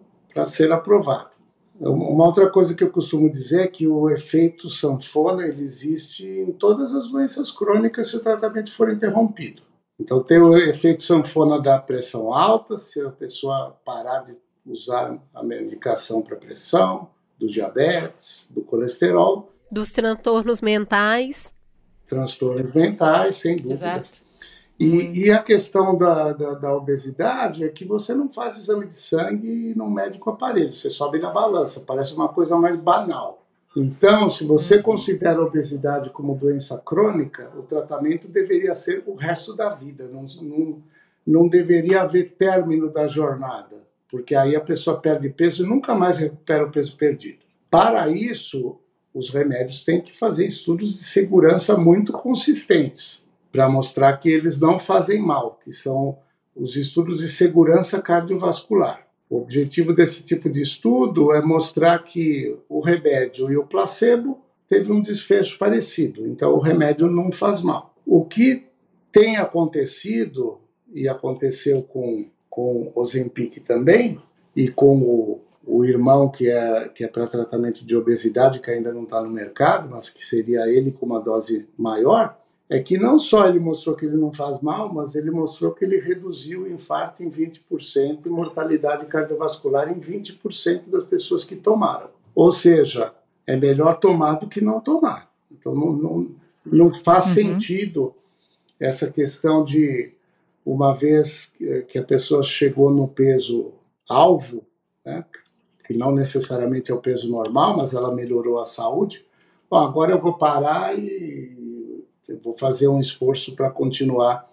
ser aprovado. Uma outra coisa que eu costumo dizer é que o efeito sanfona ele existe em todas as doenças crônicas se o tratamento for interrompido. Então tem o efeito sanfona da pressão alta, se a pessoa parar de usar a medicação para pressão, do diabetes, do colesterol, dos transtornos mentais. Transtornos mentais, sem dúvida. Exato. E, e, a questão da, da, da, obesidade é que você não faz exame de sangue num médico aparelho, você sobe na balança, parece uma coisa mais banal. Então, se você uhum. considera a obesidade como doença crônica, o tratamento deveria ser o resto da vida, não, não, não deveria haver término da jornada, porque aí a pessoa perde peso e nunca mais recupera o peso perdido. Para isso, os remédios têm que fazer estudos de segurança muito consistentes para mostrar que eles não fazem mal, que são os estudos de segurança cardiovascular. O objetivo desse tipo de estudo é mostrar que o remédio e o placebo teve um desfecho parecido, então o remédio não faz mal. O que tem acontecido e aconteceu com com o Ozempic também e com o o irmão que é, que é para tratamento de obesidade, que ainda não está no mercado, mas que seria ele com uma dose maior, é que não só ele mostrou que ele não faz mal, mas ele mostrou que ele reduziu o infarto em 20% e mortalidade cardiovascular em 20% das pessoas que tomaram. Ou seja, é melhor tomar do que não tomar. Então não, não, não faz uhum. sentido essa questão de uma vez que a pessoa chegou no peso alvo, né, que não necessariamente é o peso normal, mas ela melhorou a saúde. Bom, agora eu vou parar e vou fazer um esforço para continuar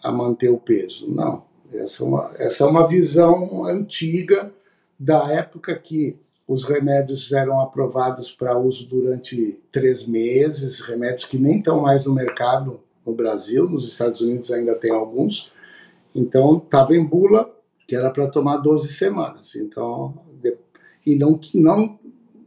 a manter o peso. Não, essa é uma, essa é uma visão antiga da época que os remédios eram aprovados para uso durante três meses, remédios que nem estão mais no mercado no Brasil, nos Estados Unidos ainda tem alguns. Então, estava em bula, que era para tomar 12 semanas. Então, e não, não,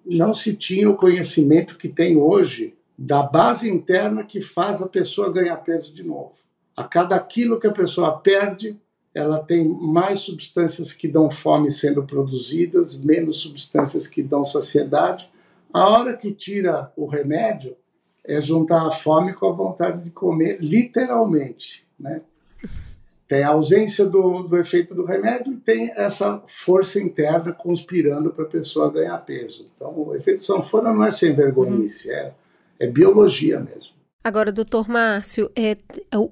não se tinha o conhecimento que tem hoje da base interna que faz a pessoa ganhar peso de novo. A cada quilo que a pessoa perde, ela tem mais substâncias que dão fome sendo produzidas, menos substâncias que dão saciedade. A hora que tira o remédio é juntar a fome com a vontade de comer, literalmente, né? Tem a ausência do, do efeito do remédio e tem essa força interna conspirando para a pessoa ganhar peso. Então, o efeito sanfona não é sem vergonhice, uhum. é, é biologia mesmo. Agora, doutor Márcio, é,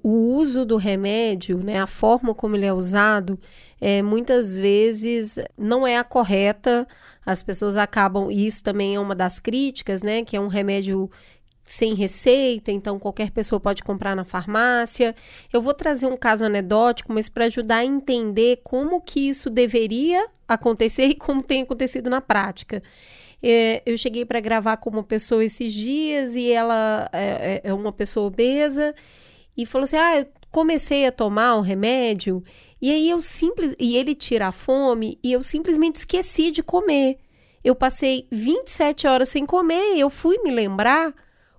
o uso do remédio, né, a forma como ele é usado, é, muitas vezes não é a correta. As pessoas acabam, e isso também é uma das críticas, né, que é um remédio sem receita, então qualquer pessoa pode comprar na farmácia. Eu vou trazer um caso anedótico, mas para ajudar a entender como que isso deveria acontecer e como tem acontecido na prática. É, eu cheguei para gravar com uma pessoa esses dias e ela é, é, é uma pessoa obesa e falou assim: Ah, eu comecei a tomar um remédio e aí eu simples e ele tira a fome e eu simplesmente esqueci de comer. Eu passei 27 horas sem comer, eu fui me lembrar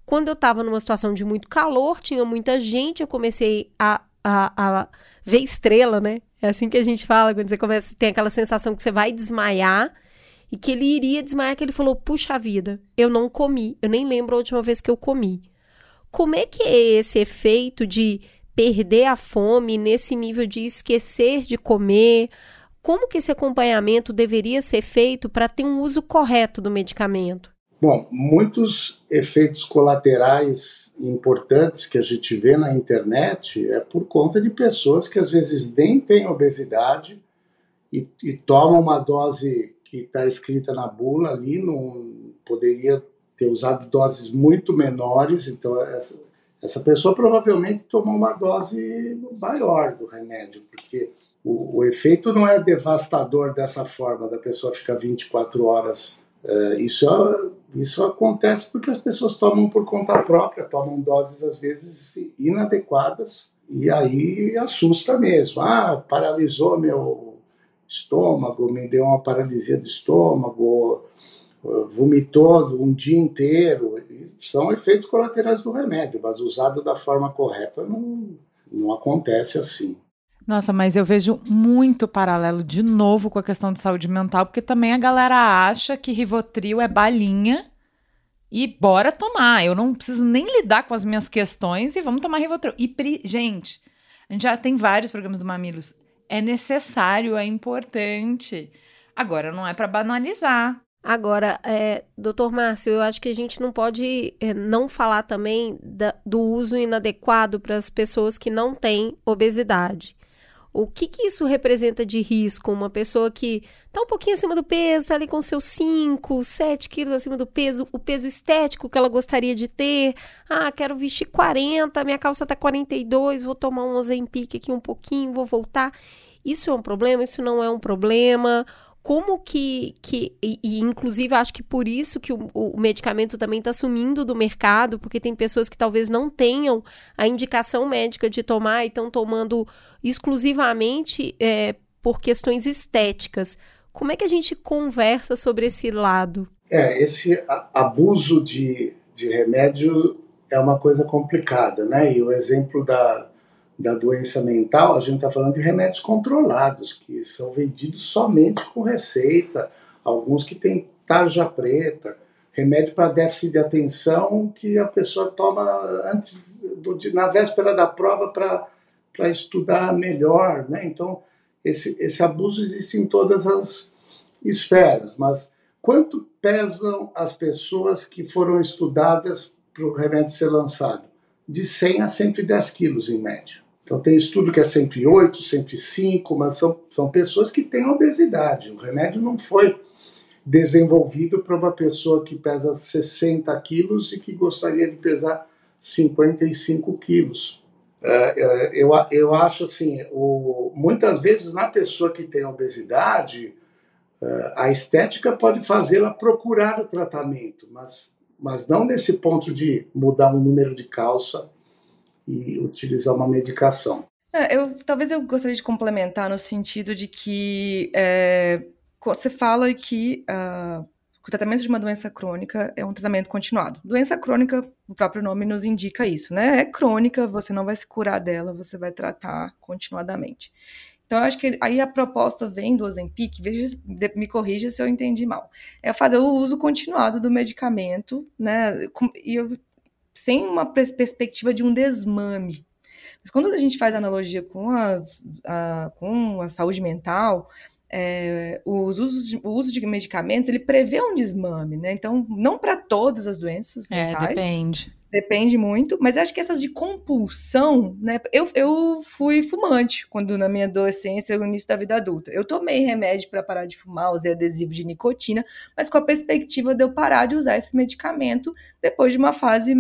quando eu estava numa situação de muito calor, tinha muita gente, eu comecei a, a, a ver estrela, né? É assim que a gente fala, quando você começa, tem aquela sensação que você vai desmaiar e que ele iria desmaiar, que ele falou: Puxa vida, eu não comi, eu nem lembro a última vez que eu comi. Como é que é esse efeito de perder a fome nesse nível de esquecer de comer? Como que esse acompanhamento deveria ser feito para ter um uso correto do medicamento? Bom, muitos efeitos colaterais importantes que a gente vê na internet é por conta de pessoas que às vezes nem têm obesidade e, e tomam uma dose que está escrita na bula ali, não poderia ter usado doses muito menores, então essa, essa pessoa provavelmente tomou uma dose maior do remédio, porque o, o efeito não é devastador dessa forma, da pessoa ficar 24 horas Uh, isso, isso acontece porque as pessoas tomam por conta própria, tomam doses às vezes inadequadas e aí assusta mesmo. Ah, paralisou meu estômago, me deu uma paralisia do estômago, vomitou um dia inteiro. São efeitos colaterais do remédio, mas usado da forma correta não, não acontece assim. Nossa, mas eu vejo muito paralelo de novo com a questão de saúde mental, porque também a galera acha que Rivotril é balinha e bora tomar. Eu não preciso nem lidar com as minhas questões e vamos tomar Rivotril. E, gente, a gente já tem vários programas do Mamilos. É necessário, é importante. Agora, não é para banalizar. Agora, é, doutor Márcio, eu acho que a gente não pode é, não falar também da, do uso inadequado para as pessoas que não têm obesidade. O que, que isso representa de risco? Uma pessoa que está um pouquinho acima do peso, está ali com seus 5, 7 quilos acima do peso, o peso estético que ela gostaria de ter. Ah, quero vestir 40, minha calça está 42, vou tomar um Ozempic aqui um pouquinho, vou voltar. Isso é um problema? Isso não é um problema? Como que, que e, e, inclusive acho que por isso que o, o medicamento também está sumindo do mercado, porque tem pessoas que talvez não tenham a indicação médica de tomar e estão tomando exclusivamente é, por questões estéticas. Como é que a gente conversa sobre esse lado? É, esse abuso de, de remédio é uma coisa complicada, né? E o exemplo da, da doença mental, a gente está falando de remédios controlados, que são vendidos somente com receita, alguns que têm tarja preta, remédio para déficit de atenção que a pessoa toma antes do, na véspera da prova para estudar melhor, né? Então esse, esse abuso existe em todas as esferas, mas quanto pesam as pessoas que foram estudadas para o remédio ser lançado? De 100 a 110 quilos em média. Então tem estudo que é 108, 105, mas são, são pessoas que têm obesidade. O remédio não foi desenvolvido para uma pessoa que pesa 60 quilos e que gostaria de pesar 55 quilos. É, é, eu, eu acho assim, o, muitas vezes na pessoa que tem obesidade, é, a estética pode fazê-la procurar o tratamento, mas, mas não nesse ponto de mudar um número de calça e utilizar uma medicação. É, eu, talvez eu gostaria de complementar no sentido de que é, você fala que uh, o tratamento de uma doença crônica é um tratamento continuado. Doença crônica, o próprio nome nos indica isso, né? É crônica, você não vai se curar dela, você vai tratar continuadamente. Então, eu acho que aí a proposta vem do Ozempic, veja, me corrija se eu entendi mal, é fazer o uso continuado do medicamento, né? E eu sem uma perspectiva de um desmame. Mas quando a gente faz analogia com, as, a, com a saúde mental, é, os usos o uso de medicamentos ele prevê um desmame, né? Então, não para todas as doenças é, mentais. depende. Depende muito, mas acho que essas de compulsão, né? Eu, eu fui fumante quando na minha adolescência, no início da vida adulta. Eu tomei remédio para parar de fumar, usei adesivo de nicotina, mas com a perspectiva de eu parar de usar esse medicamento depois de uma fase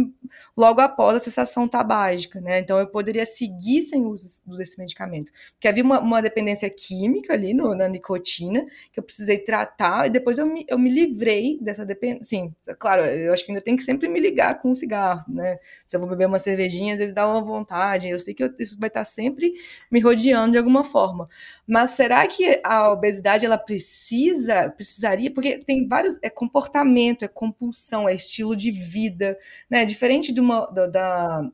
logo após a cessação tabágica, né? Então eu poderia seguir sem o uso desse medicamento. Porque havia uma, uma dependência química ali no, na nicotina, que eu precisei tratar, e depois eu me, eu me livrei dessa dependência. Sim, claro, eu acho que ainda tem que sempre me ligar com o cigarro, né? Se eu vou beber uma cervejinha, às vezes dá uma vontade, eu sei que eu, isso vai estar sempre me rodeando de alguma forma. Mas será que a obesidade ela precisa, precisaria, porque tem vários, é comportamento, é compulsão, é estilo de vida, né? Diferente de uma, da, da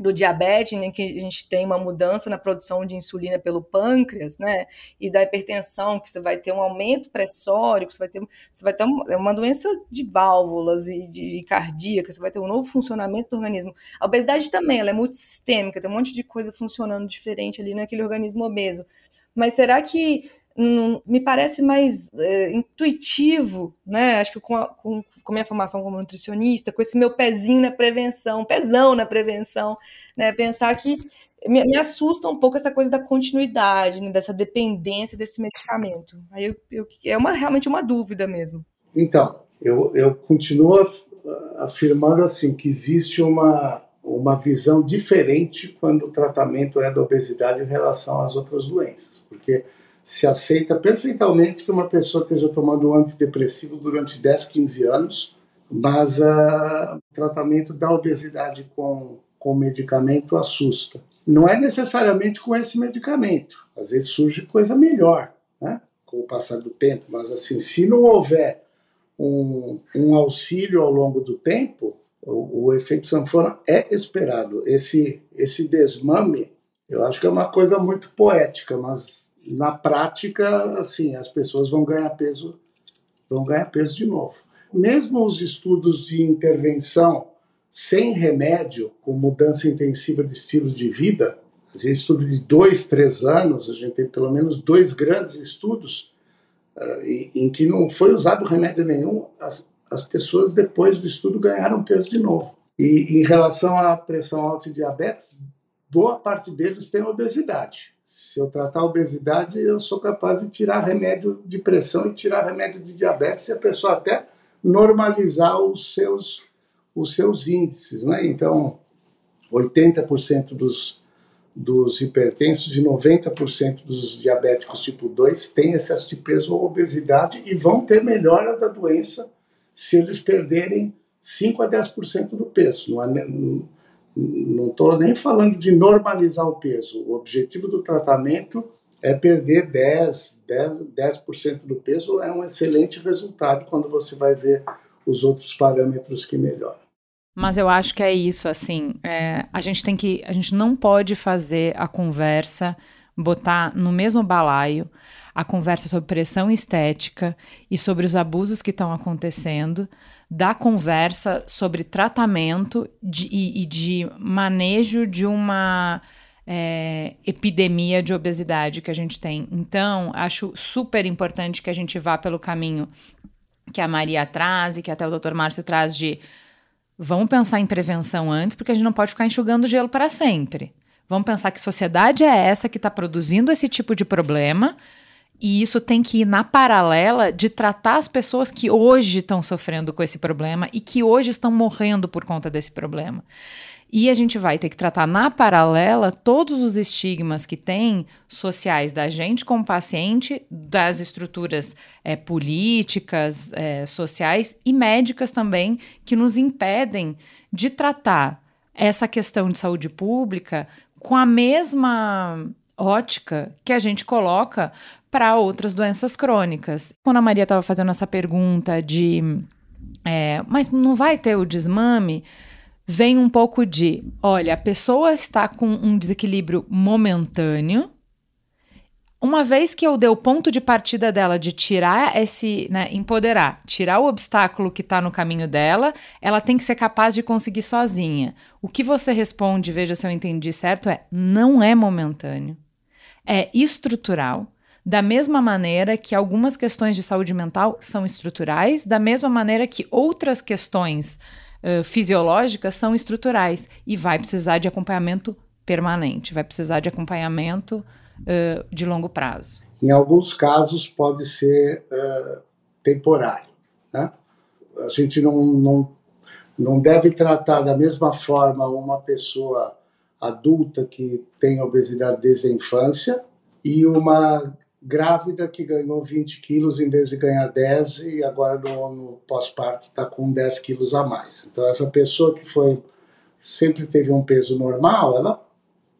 do diabetes, né, que a gente tem uma mudança na produção de insulina pelo pâncreas, né, e da hipertensão, que você vai ter um aumento pressório, você vai ter, você vai ter uma, é uma doença de válvulas e de cardíaca, você vai ter um novo funcionamento do organismo. A obesidade também, ela é multissistêmica, tem um monte de coisa funcionando diferente ali naquele organismo obeso. Mas será que me parece mais é, intuitivo, né? Acho que com a, com, com minha formação como nutricionista, com esse meu pezinho na prevenção, pezão na prevenção, né? Pensar que me, me assusta um pouco essa coisa da continuidade, né? dessa dependência desse medicamento. Aí eu, eu, é uma, realmente uma dúvida mesmo. Então, eu, eu continuo afirmando assim que existe uma uma visão diferente quando o tratamento é da obesidade em relação às outras doenças, porque se aceita perfeitamente que uma pessoa esteja tomando um antidepressivo durante 10, 15 anos, mas uh, o tratamento da obesidade com, com medicamento assusta. Não é necessariamente com esse medicamento, às vezes surge coisa melhor, né? com o passar do tempo, mas assim, se não houver um, um auxílio ao longo do tempo, o, o efeito sanfona é esperado. Esse, esse desmame, eu acho que é uma coisa muito poética, mas na prática, assim, as pessoas vão ganhar peso, vão ganhar peso de novo. Mesmo os estudos de intervenção sem remédio, com mudança intensiva de estilo de vida, vezes estudo de dois, três anos, a gente tem pelo menos dois grandes estudos uh, em, que não foi usado remédio nenhum, as, as pessoas depois do estudo ganharam peso de novo. E em relação à pressão alta e diabetes, boa parte deles tem obesidade. Se eu tratar a obesidade, eu sou capaz de tirar remédio de pressão e tirar remédio de diabetes e a pessoa até normalizar os seus, os seus índices. Né? Então, 80% dos, dos hipertensos e 90% dos diabéticos tipo 2 têm excesso de peso ou obesidade e vão ter melhora da doença se eles perderem 5 a 10% do peso. Não estou nem falando de normalizar o peso. O objetivo do tratamento é perder 10, 10, 10% do peso. É um excelente resultado quando você vai ver os outros parâmetros que melhoram. Mas eu acho que é isso, assim, é, a gente tem que, a gente não pode fazer a conversa, botar no mesmo balaio a conversa sobre pressão estética e sobre os abusos que estão acontecendo, da conversa sobre tratamento de, e, e, de manejo de uma é, epidemia de obesidade que a gente tem. Então, acho super importante que a gente vá pelo caminho que a Maria traz e que até o Dr. Márcio traz de vamos pensar em prevenção antes, porque a gente não pode ficar enxugando gelo para sempre. Vamos pensar que sociedade é essa que está produzindo esse tipo de problema e isso tem que ir na paralela de tratar as pessoas que hoje estão sofrendo com esse problema e que hoje estão morrendo por conta desse problema. E a gente vai ter que tratar na paralela todos os estigmas que tem sociais da gente como paciente, das estruturas é, políticas, é, sociais e médicas também, que nos impedem de tratar essa questão de saúde pública com a mesma ótica que a gente coloca para outras doenças crônicas. Quando a Maria estava fazendo essa pergunta de, é, mas não vai ter o desmame? Vem um pouco de, olha, a pessoa está com um desequilíbrio momentâneo. Uma vez que eu dei o ponto de partida dela de tirar esse, né, empoderar, tirar o obstáculo que está no caminho dela, ela tem que ser capaz de conseguir sozinha. O que você responde, veja se eu entendi certo, é não é momentâneo, é estrutural da mesma maneira que algumas questões de saúde mental são estruturais, da mesma maneira que outras questões uh, fisiológicas são estruturais e vai precisar de acompanhamento permanente, vai precisar de acompanhamento uh, de longo prazo. Em alguns casos pode ser uh, temporário. Né? A gente não, não, não deve tratar da mesma forma uma pessoa adulta que tem obesidade desde a infância e uma grávida que ganhou 20 quilos em vez de ganhar 10 e agora no, no pós-parto está com 10 quilos a mais. Então essa pessoa que foi sempre teve um peso normal, ela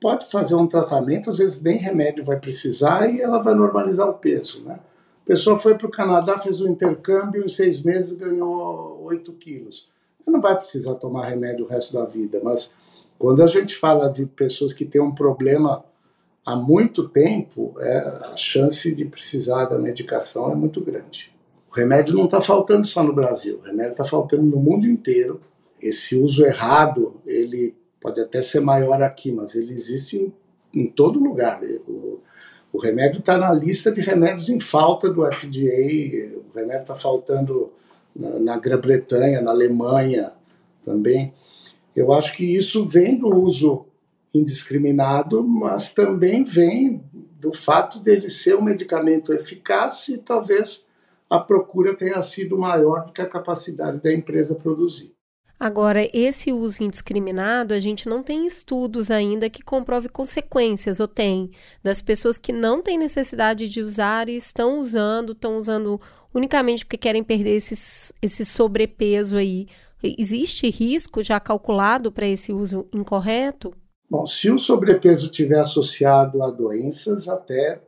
pode fazer um tratamento, às vezes nem remédio vai precisar e ela vai normalizar o peso, né? A pessoa foi para o Canadá, fez um intercâmbio, em seis meses ganhou 8 quilos. Ela não vai precisar tomar remédio o resto da vida, mas quando a gente fala de pessoas que têm um problema há muito tempo, é, a chance de precisar da medicação é muito grande. O remédio não está faltando só no Brasil, o remédio está faltando no mundo inteiro. Esse uso errado, ele pode até ser maior aqui, mas ele existe em, em todo lugar. O, o remédio está na lista de remédios em falta do FDA, o remédio está faltando na, na Grã-Bretanha, na Alemanha também. Eu acho que isso vem do uso indiscriminado, mas também vem do fato dele ser um medicamento eficaz e talvez a procura tenha sido maior do que a capacidade da empresa produzir. Agora, esse uso indiscriminado, a gente não tem estudos ainda que comprove consequências, ou tem, das pessoas que não têm necessidade de usar e estão usando, estão usando unicamente porque querem perder esse, esse sobrepeso aí. Existe risco já calculado para esse uso incorreto? Bom, se o sobrepeso tiver associado a doenças, até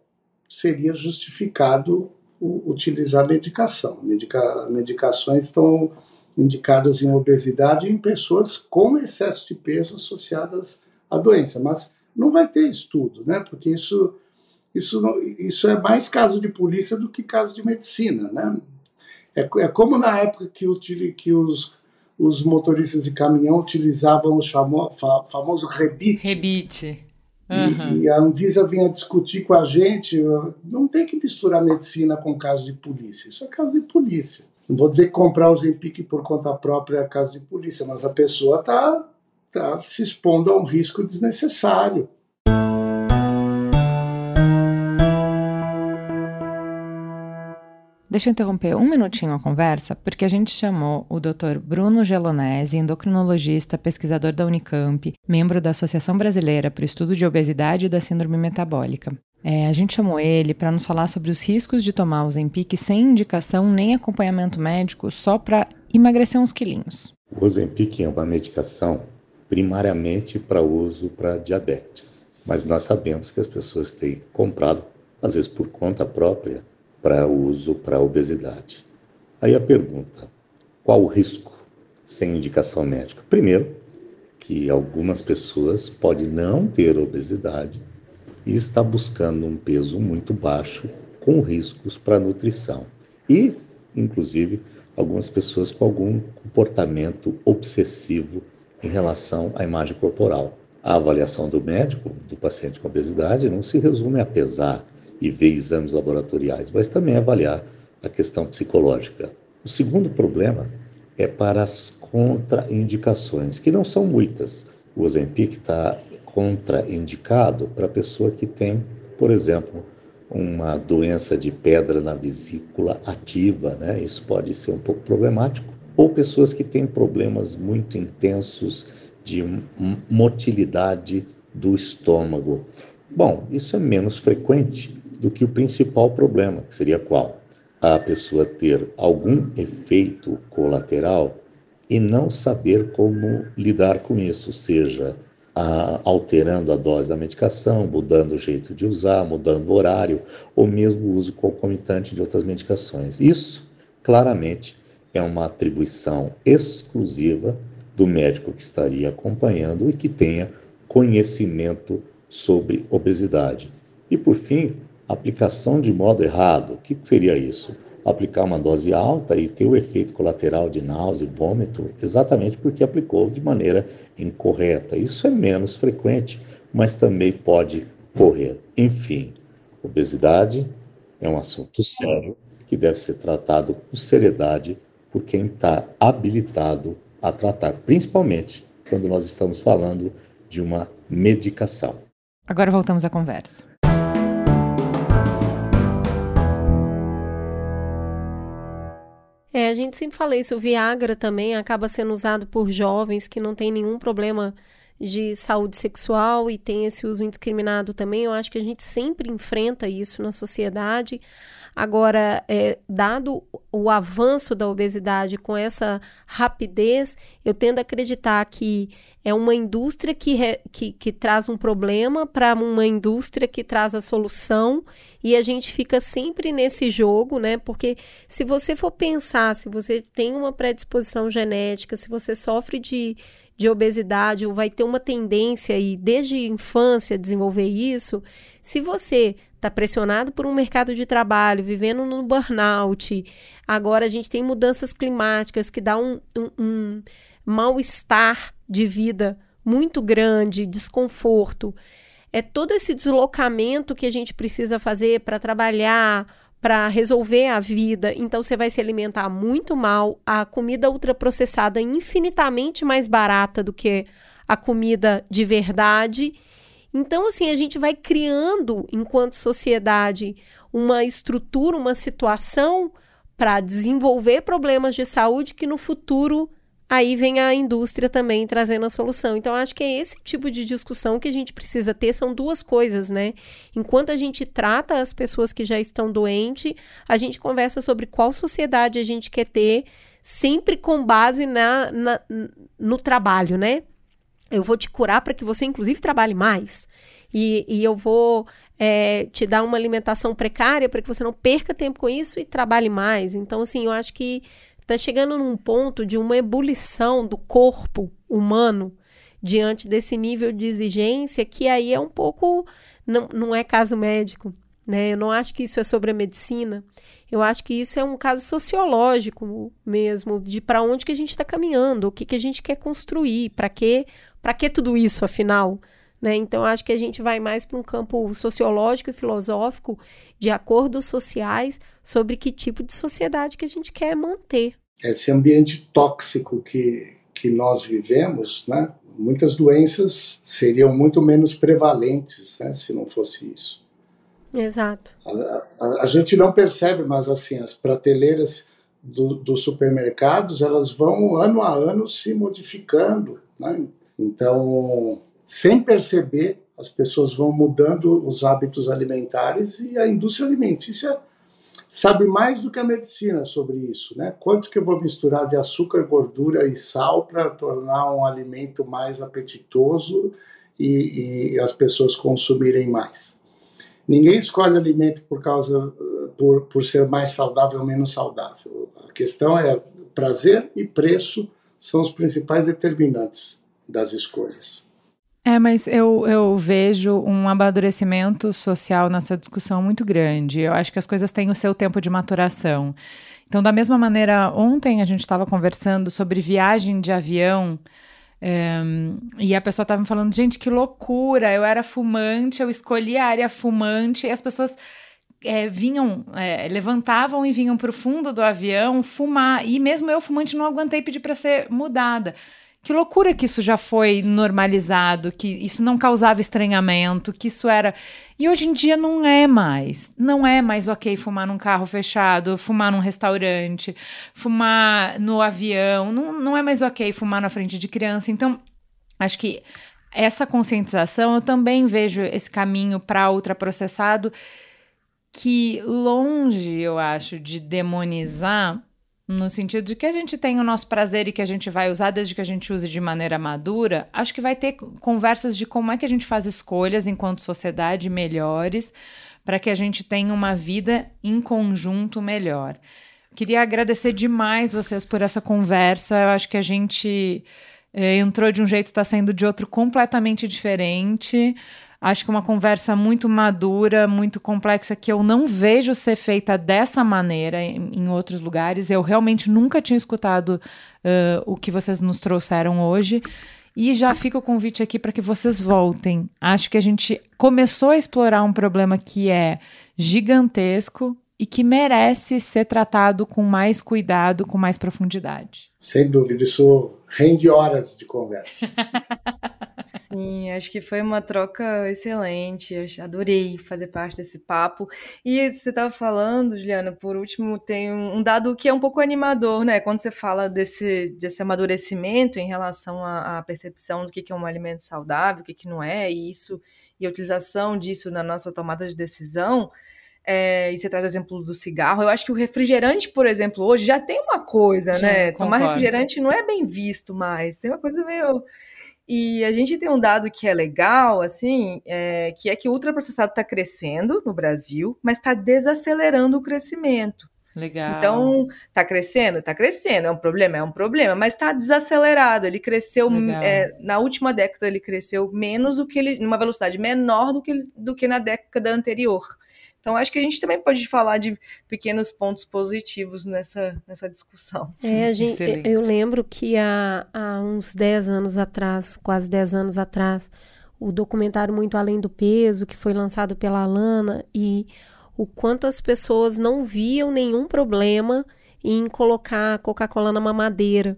seria justificado utilizar medicação. Medica, medicações estão indicadas em obesidade em pessoas com excesso de peso associadas à doença, mas não vai ter estudo, né? Porque isso isso isso é mais caso de polícia do que caso de medicina, né? É, é como na época que, que os os motoristas de caminhão utilizavam o chamo, fa, famoso rebite. Rebite. Uhum. E, e, a Anvisa vinha discutir com a gente, não tem que misturar medicina com caso de polícia, isso é caso de polícia. Não vou dizer que comprar o Zempic por conta própria é caso de polícia, mas a pessoa está tá se expondo a um risco desnecessário. Deixa eu interromper um minutinho a conversa, porque a gente chamou o Dr. Bruno Gelonese, endocrinologista, pesquisador da Unicamp, membro da Associação Brasileira para o Estudo de Obesidade e da Síndrome Metabólica. É, a gente chamou ele para nos falar sobre os riscos de tomar o Ozempic sem indicação nem acompanhamento médico, só para emagrecer uns quilinhos. O Ozempic é uma medicação primariamente para uso para diabetes, mas nós sabemos que as pessoas têm comprado, às vezes por conta própria, para uso para obesidade. Aí a pergunta: qual o risco sem indicação médica? Primeiro, que algumas pessoas podem não ter obesidade e estar buscando um peso muito baixo com riscos para a nutrição. E, inclusive, algumas pessoas com algum comportamento obsessivo em relação à imagem corporal. A avaliação do médico do paciente com obesidade não se resume a pesar e ver exames laboratoriais, mas também avaliar a questão psicológica. O segundo problema é para as contraindicações, que não são muitas. O Ozempic está contraindicado para a pessoa que tem, por exemplo, uma doença de pedra na vesícula ativa, né? Isso pode ser um pouco problemático. Ou pessoas que têm problemas muito intensos de motilidade do estômago. Bom, isso é menos frequente, do que o principal problema, que seria qual? A pessoa ter algum efeito colateral e não saber como lidar com isso, seja a, alterando a dose da medicação, mudando o jeito de usar, mudando o horário, ou mesmo o uso concomitante de outras medicações. Isso, claramente, é uma atribuição exclusiva do médico que estaria acompanhando e que tenha conhecimento sobre obesidade. E, por fim, Aplicação de modo errado, o que seria isso? Aplicar uma dose alta e ter o efeito colateral de náusea e vômito exatamente porque aplicou de maneira incorreta. Isso é menos frequente, mas também pode ocorrer. Enfim, obesidade é um assunto sério que deve ser tratado com seriedade por quem está habilitado a tratar, principalmente quando nós estamos falando de uma medicação. Agora voltamos à conversa. É, a gente sempre fala isso. O Viagra também acaba sendo usado por jovens que não têm nenhum problema de saúde sexual e tem esse uso indiscriminado também. Eu acho que a gente sempre enfrenta isso na sociedade. Agora, é, dado o avanço da obesidade com essa rapidez, eu tendo a acreditar que é uma indústria que, re, que, que traz um problema para uma indústria que traz a solução e a gente fica sempre nesse jogo, né? Porque se você for pensar, se você tem uma predisposição genética, se você sofre de, de obesidade ou vai ter uma tendência aí desde infância desenvolver isso, se você está pressionado por um mercado de trabalho, vivendo no burnout. Agora a gente tem mudanças climáticas que dá um, um, um mal-estar de vida muito grande, desconforto. É todo esse deslocamento que a gente precisa fazer para trabalhar, para resolver a vida. Então você vai se alimentar muito mal. A comida ultraprocessada é infinitamente mais barata do que a comida de verdade então, assim, a gente vai criando, enquanto sociedade, uma estrutura, uma situação para desenvolver problemas de saúde que no futuro aí vem a indústria também trazendo a solução. Então, acho que é esse tipo de discussão que a gente precisa ter. São duas coisas, né? Enquanto a gente trata as pessoas que já estão doentes, a gente conversa sobre qual sociedade a gente quer ter, sempre com base na, na no trabalho, né? Eu vou te curar para que você, inclusive, trabalhe mais. E, e eu vou é, te dar uma alimentação precária para que você não perca tempo com isso e trabalhe mais. Então, assim, eu acho que está chegando num ponto de uma ebulição do corpo humano diante desse nível de exigência que aí é um pouco. Não, não é caso médico. Né? Eu não acho que isso é sobre a medicina. Eu acho que isso é um caso sociológico mesmo, de para onde que a gente está caminhando, o que, que a gente quer construir, para que, para que tudo isso, afinal. Né? Então, acho que a gente vai mais para um campo sociológico e filosófico de acordos sociais sobre que tipo de sociedade que a gente quer manter. Esse ambiente tóxico que, que nós vivemos, né? muitas doenças seriam muito menos prevalentes né? se não fosse isso. Exato. A, a, a, gente não percebe, mas assim, as prateleiras do, dos supermercados, elas vão ano a ano se modificando, né? Então, sem perceber, as pessoas vão mudando os hábitos alimentares e a indústria alimentícia sabe mais do que a medicina sobre isso, né? Quanto que eu vou misturar de açúcar, gordura e sal para tornar um alimento mais apetitoso e, e as pessoas consumirem mais? Ninguém escolhe alimento por causa por, por ser mais saudável ou menos saudável. A questão é prazer e preço são os principais determinantes das escolhas. É, mas eu, eu vejo um amadurecimento social nessa discussão muito grande. Eu acho que as coisas têm o seu tempo de maturação. Então, da mesma maneira, ontem a gente estava conversando sobre viagem de avião. É, e a pessoa estava me falando, gente, que loucura! Eu era fumante, eu escolhi a área fumante, e as pessoas é, vinham, é, levantavam e vinham para o fundo do avião fumar. E mesmo eu, fumante, não aguentei pedir para ser mudada. Que loucura que isso já foi normalizado, que isso não causava estranhamento, que isso era. E hoje em dia não é mais. Não é mais ok fumar num carro fechado, fumar num restaurante, fumar no avião. Não, não é mais ok fumar na frente de criança. Então, acho que essa conscientização, eu também vejo esse caminho para ultraprocessado que longe, eu acho, de demonizar no sentido de que a gente tem o nosso prazer e que a gente vai usar desde que a gente use de maneira madura, acho que vai ter conversas de como é que a gente faz escolhas enquanto sociedade melhores para que a gente tenha uma vida em conjunto melhor. Queria agradecer demais vocês por essa conversa. Eu acho que a gente eh, entrou de um jeito, está saindo de outro completamente diferente. Acho que uma conversa muito madura, muito complexa, que eu não vejo ser feita dessa maneira em, em outros lugares. Eu realmente nunca tinha escutado uh, o que vocês nos trouxeram hoje. E já fica o convite aqui para que vocês voltem. Acho que a gente começou a explorar um problema que é gigantesco e que merece ser tratado com mais cuidado, com mais profundidade. Sem dúvida, isso rende horas de conversa. Sim, acho que foi uma troca excelente. Adorei fazer parte desse papo. E você estava falando, Juliana, por último, tem um dado que é um pouco animador, né? Quando você fala desse, desse amadurecimento em relação à, à percepção do que é um alimento saudável, o que, que não é, e isso e a utilização disso na nossa tomada de decisão. É, e você traz o exemplo do cigarro. Eu acho que o refrigerante, por exemplo, hoje já tem uma coisa, Sim, né? Tomar refrigerante não é bem visto mais. Tem uma coisa meio e a gente tem um dado que é legal, assim, é, que é que o ultraprocessado está crescendo no Brasil, mas está desacelerando o crescimento. Legal. Então, está crescendo? Está crescendo. É um problema? É um problema, mas está desacelerado. Ele cresceu, é, na última década, ele cresceu menos do que ele, numa velocidade menor do que, do que na década anterior. Então, acho que a gente também pode falar de pequenos pontos positivos nessa, nessa discussão. É, gente, eu lembro que há, há uns 10 anos atrás, quase 10 anos atrás, o documentário Muito Além do Peso, que foi lançado pela Alana, e o quanto as pessoas não viam nenhum problema em colocar Coca-Cola na mamadeira,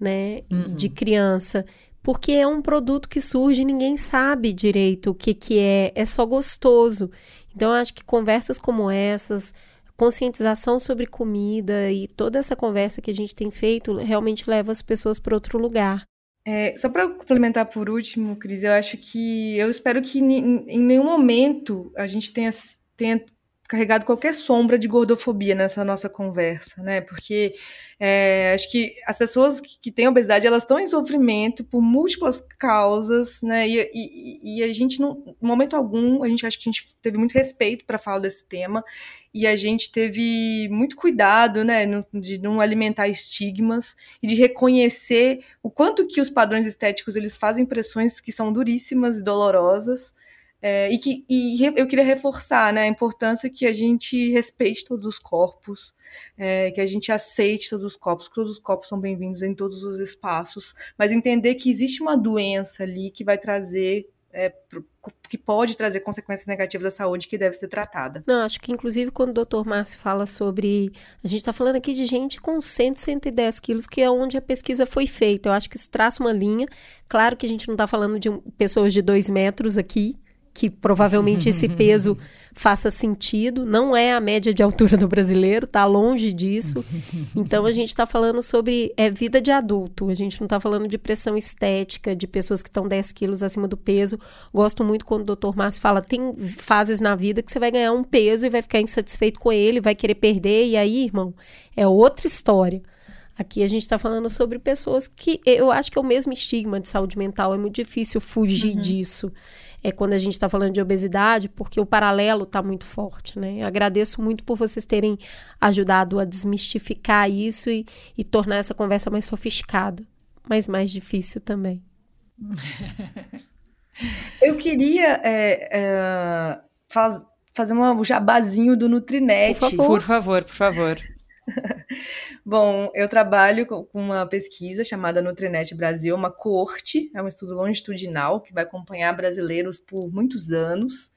né, uhum. de criança porque é um produto que surge e ninguém sabe direito o que, que é, é só gostoso. Então, eu acho que conversas como essas, conscientização sobre comida e toda essa conversa que a gente tem feito realmente leva as pessoas para outro lugar. É, só para complementar por último, Cris, eu acho que eu espero que em nenhum momento a gente tenha, tenha carregado qualquer sombra de gordofobia nessa nossa conversa, né? Porque é, acho que as pessoas que, que, têm obesidade, elas estão em sofrimento por múltiplas causas, né? E, e, e, a gente, não, em momento algum, a gente acha que a gente teve muito respeito para falar desse tema e a gente teve muito cuidado, né, no, de não alimentar estigmas e de reconhecer o quanto que os padrões estéticos eles fazem pressões que são duríssimas e dolorosas é, e que e eu queria reforçar né, a importância que a gente respeite todos os corpos, é, que a gente aceite todos os corpos, que todos os corpos são bem-vindos em todos os espaços, mas entender que existe uma doença ali que vai trazer é, que pode trazer consequências negativas à saúde que deve ser tratada. Não, acho que inclusive quando o doutor Márcio fala sobre. A gente está falando aqui de gente com 100, 110 quilos, que é onde a pesquisa foi feita. Eu acho que isso traça uma linha. Claro que a gente não está falando de pessoas de 2 metros aqui, que provavelmente esse peso faça sentido. Não é a média de altura do brasileiro, tá longe disso. Então a gente está falando sobre é, vida de adulto. A gente não está falando de pressão estética, de pessoas que estão 10 quilos acima do peso. Gosto muito quando o Dr. Márcio fala: tem fases na vida que você vai ganhar um peso e vai ficar insatisfeito com ele, vai querer perder, e aí, irmão, é outra história. Aqui a gente está falando sobre pessoas que eu acho que é o mesmo estigma de saúde mental, é muito difícil fugir uhum. disso é quando a gente está falando de obesidade, porque o paralelo está muito forte, né? Eu agradeço muito por vocês terem ajudado a desmistificar isso e, e tornar essa conversa mais sofisticada, mas mais difícil também. Eu queria é, é, faz, fazer um jabazinho do Nutrinet. Por favor, por favor. Por favor. Bom, eu trabalho com uma pesquisa chamada Nutrinet Brasil, uma coorte, é um estudo longitudinal que vai acompanhar brasileiros por muitos anos.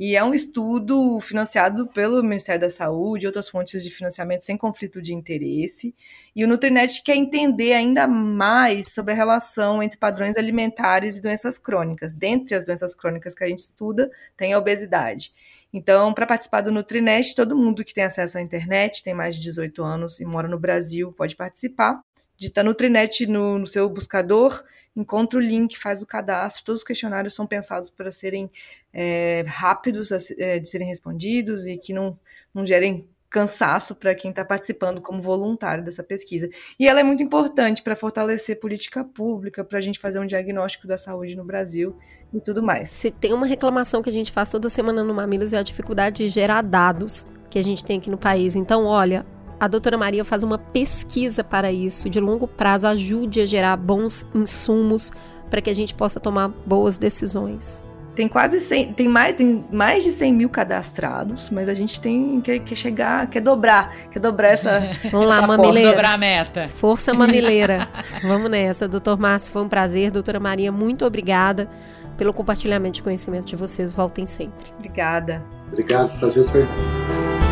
E é um estudo financiado pelo Ministério da Saúde e outras fontes de financiamento sem conflito de interesse. E o Nutrinet quer entender ainda mais sobre a relação entre padrões alimentares e doenças crônicas. Dentre as doenças crônicas que a gente estuda, tem a obesidade. Então, para participar do Nutrinet, todo mundo que tem acesso à internet, tem mais de 18 anos e mora no Brasil, pode participar. Digita Nutrinet no, no seu buscador, encontra o link, faz o cadastro. Todos os questionários são pensados para serem é, rápidos é, de serem respondidos e que não, não gerem cansaço para quem está participando como voluntário dessa pesquisa. E ela é muito importante para fortalecer política pública, para a gente fazer um diagnóstico da saúde no Brasil e tudo mais. Se tem uma reclamação que a gente faz toda semana no Mamilos é a dificuldade de gerar dados que a gente tem aqui no país. Então, olha, a doutora Maria faz uma pesquisa para isso, de longo prazo, ajude a gerar bons insumos para que a gente possa tomar boas decisões. Tem quase 100, tem mais, tem mais de 100 mil cadastrados, mas a gente tem que, que chegar, quer dobrar, quer dobrar essa. Vamos lá, mamileira. Dobrar a meta. Força mamileira. Vamos nessa. Doutor Márcio, foi um prazer. Doutora Maria, muito obrigada pelo compartilhamento de conhecimento de vocês. Voltem sempre. Obrigada. Obrigado, prazer foi.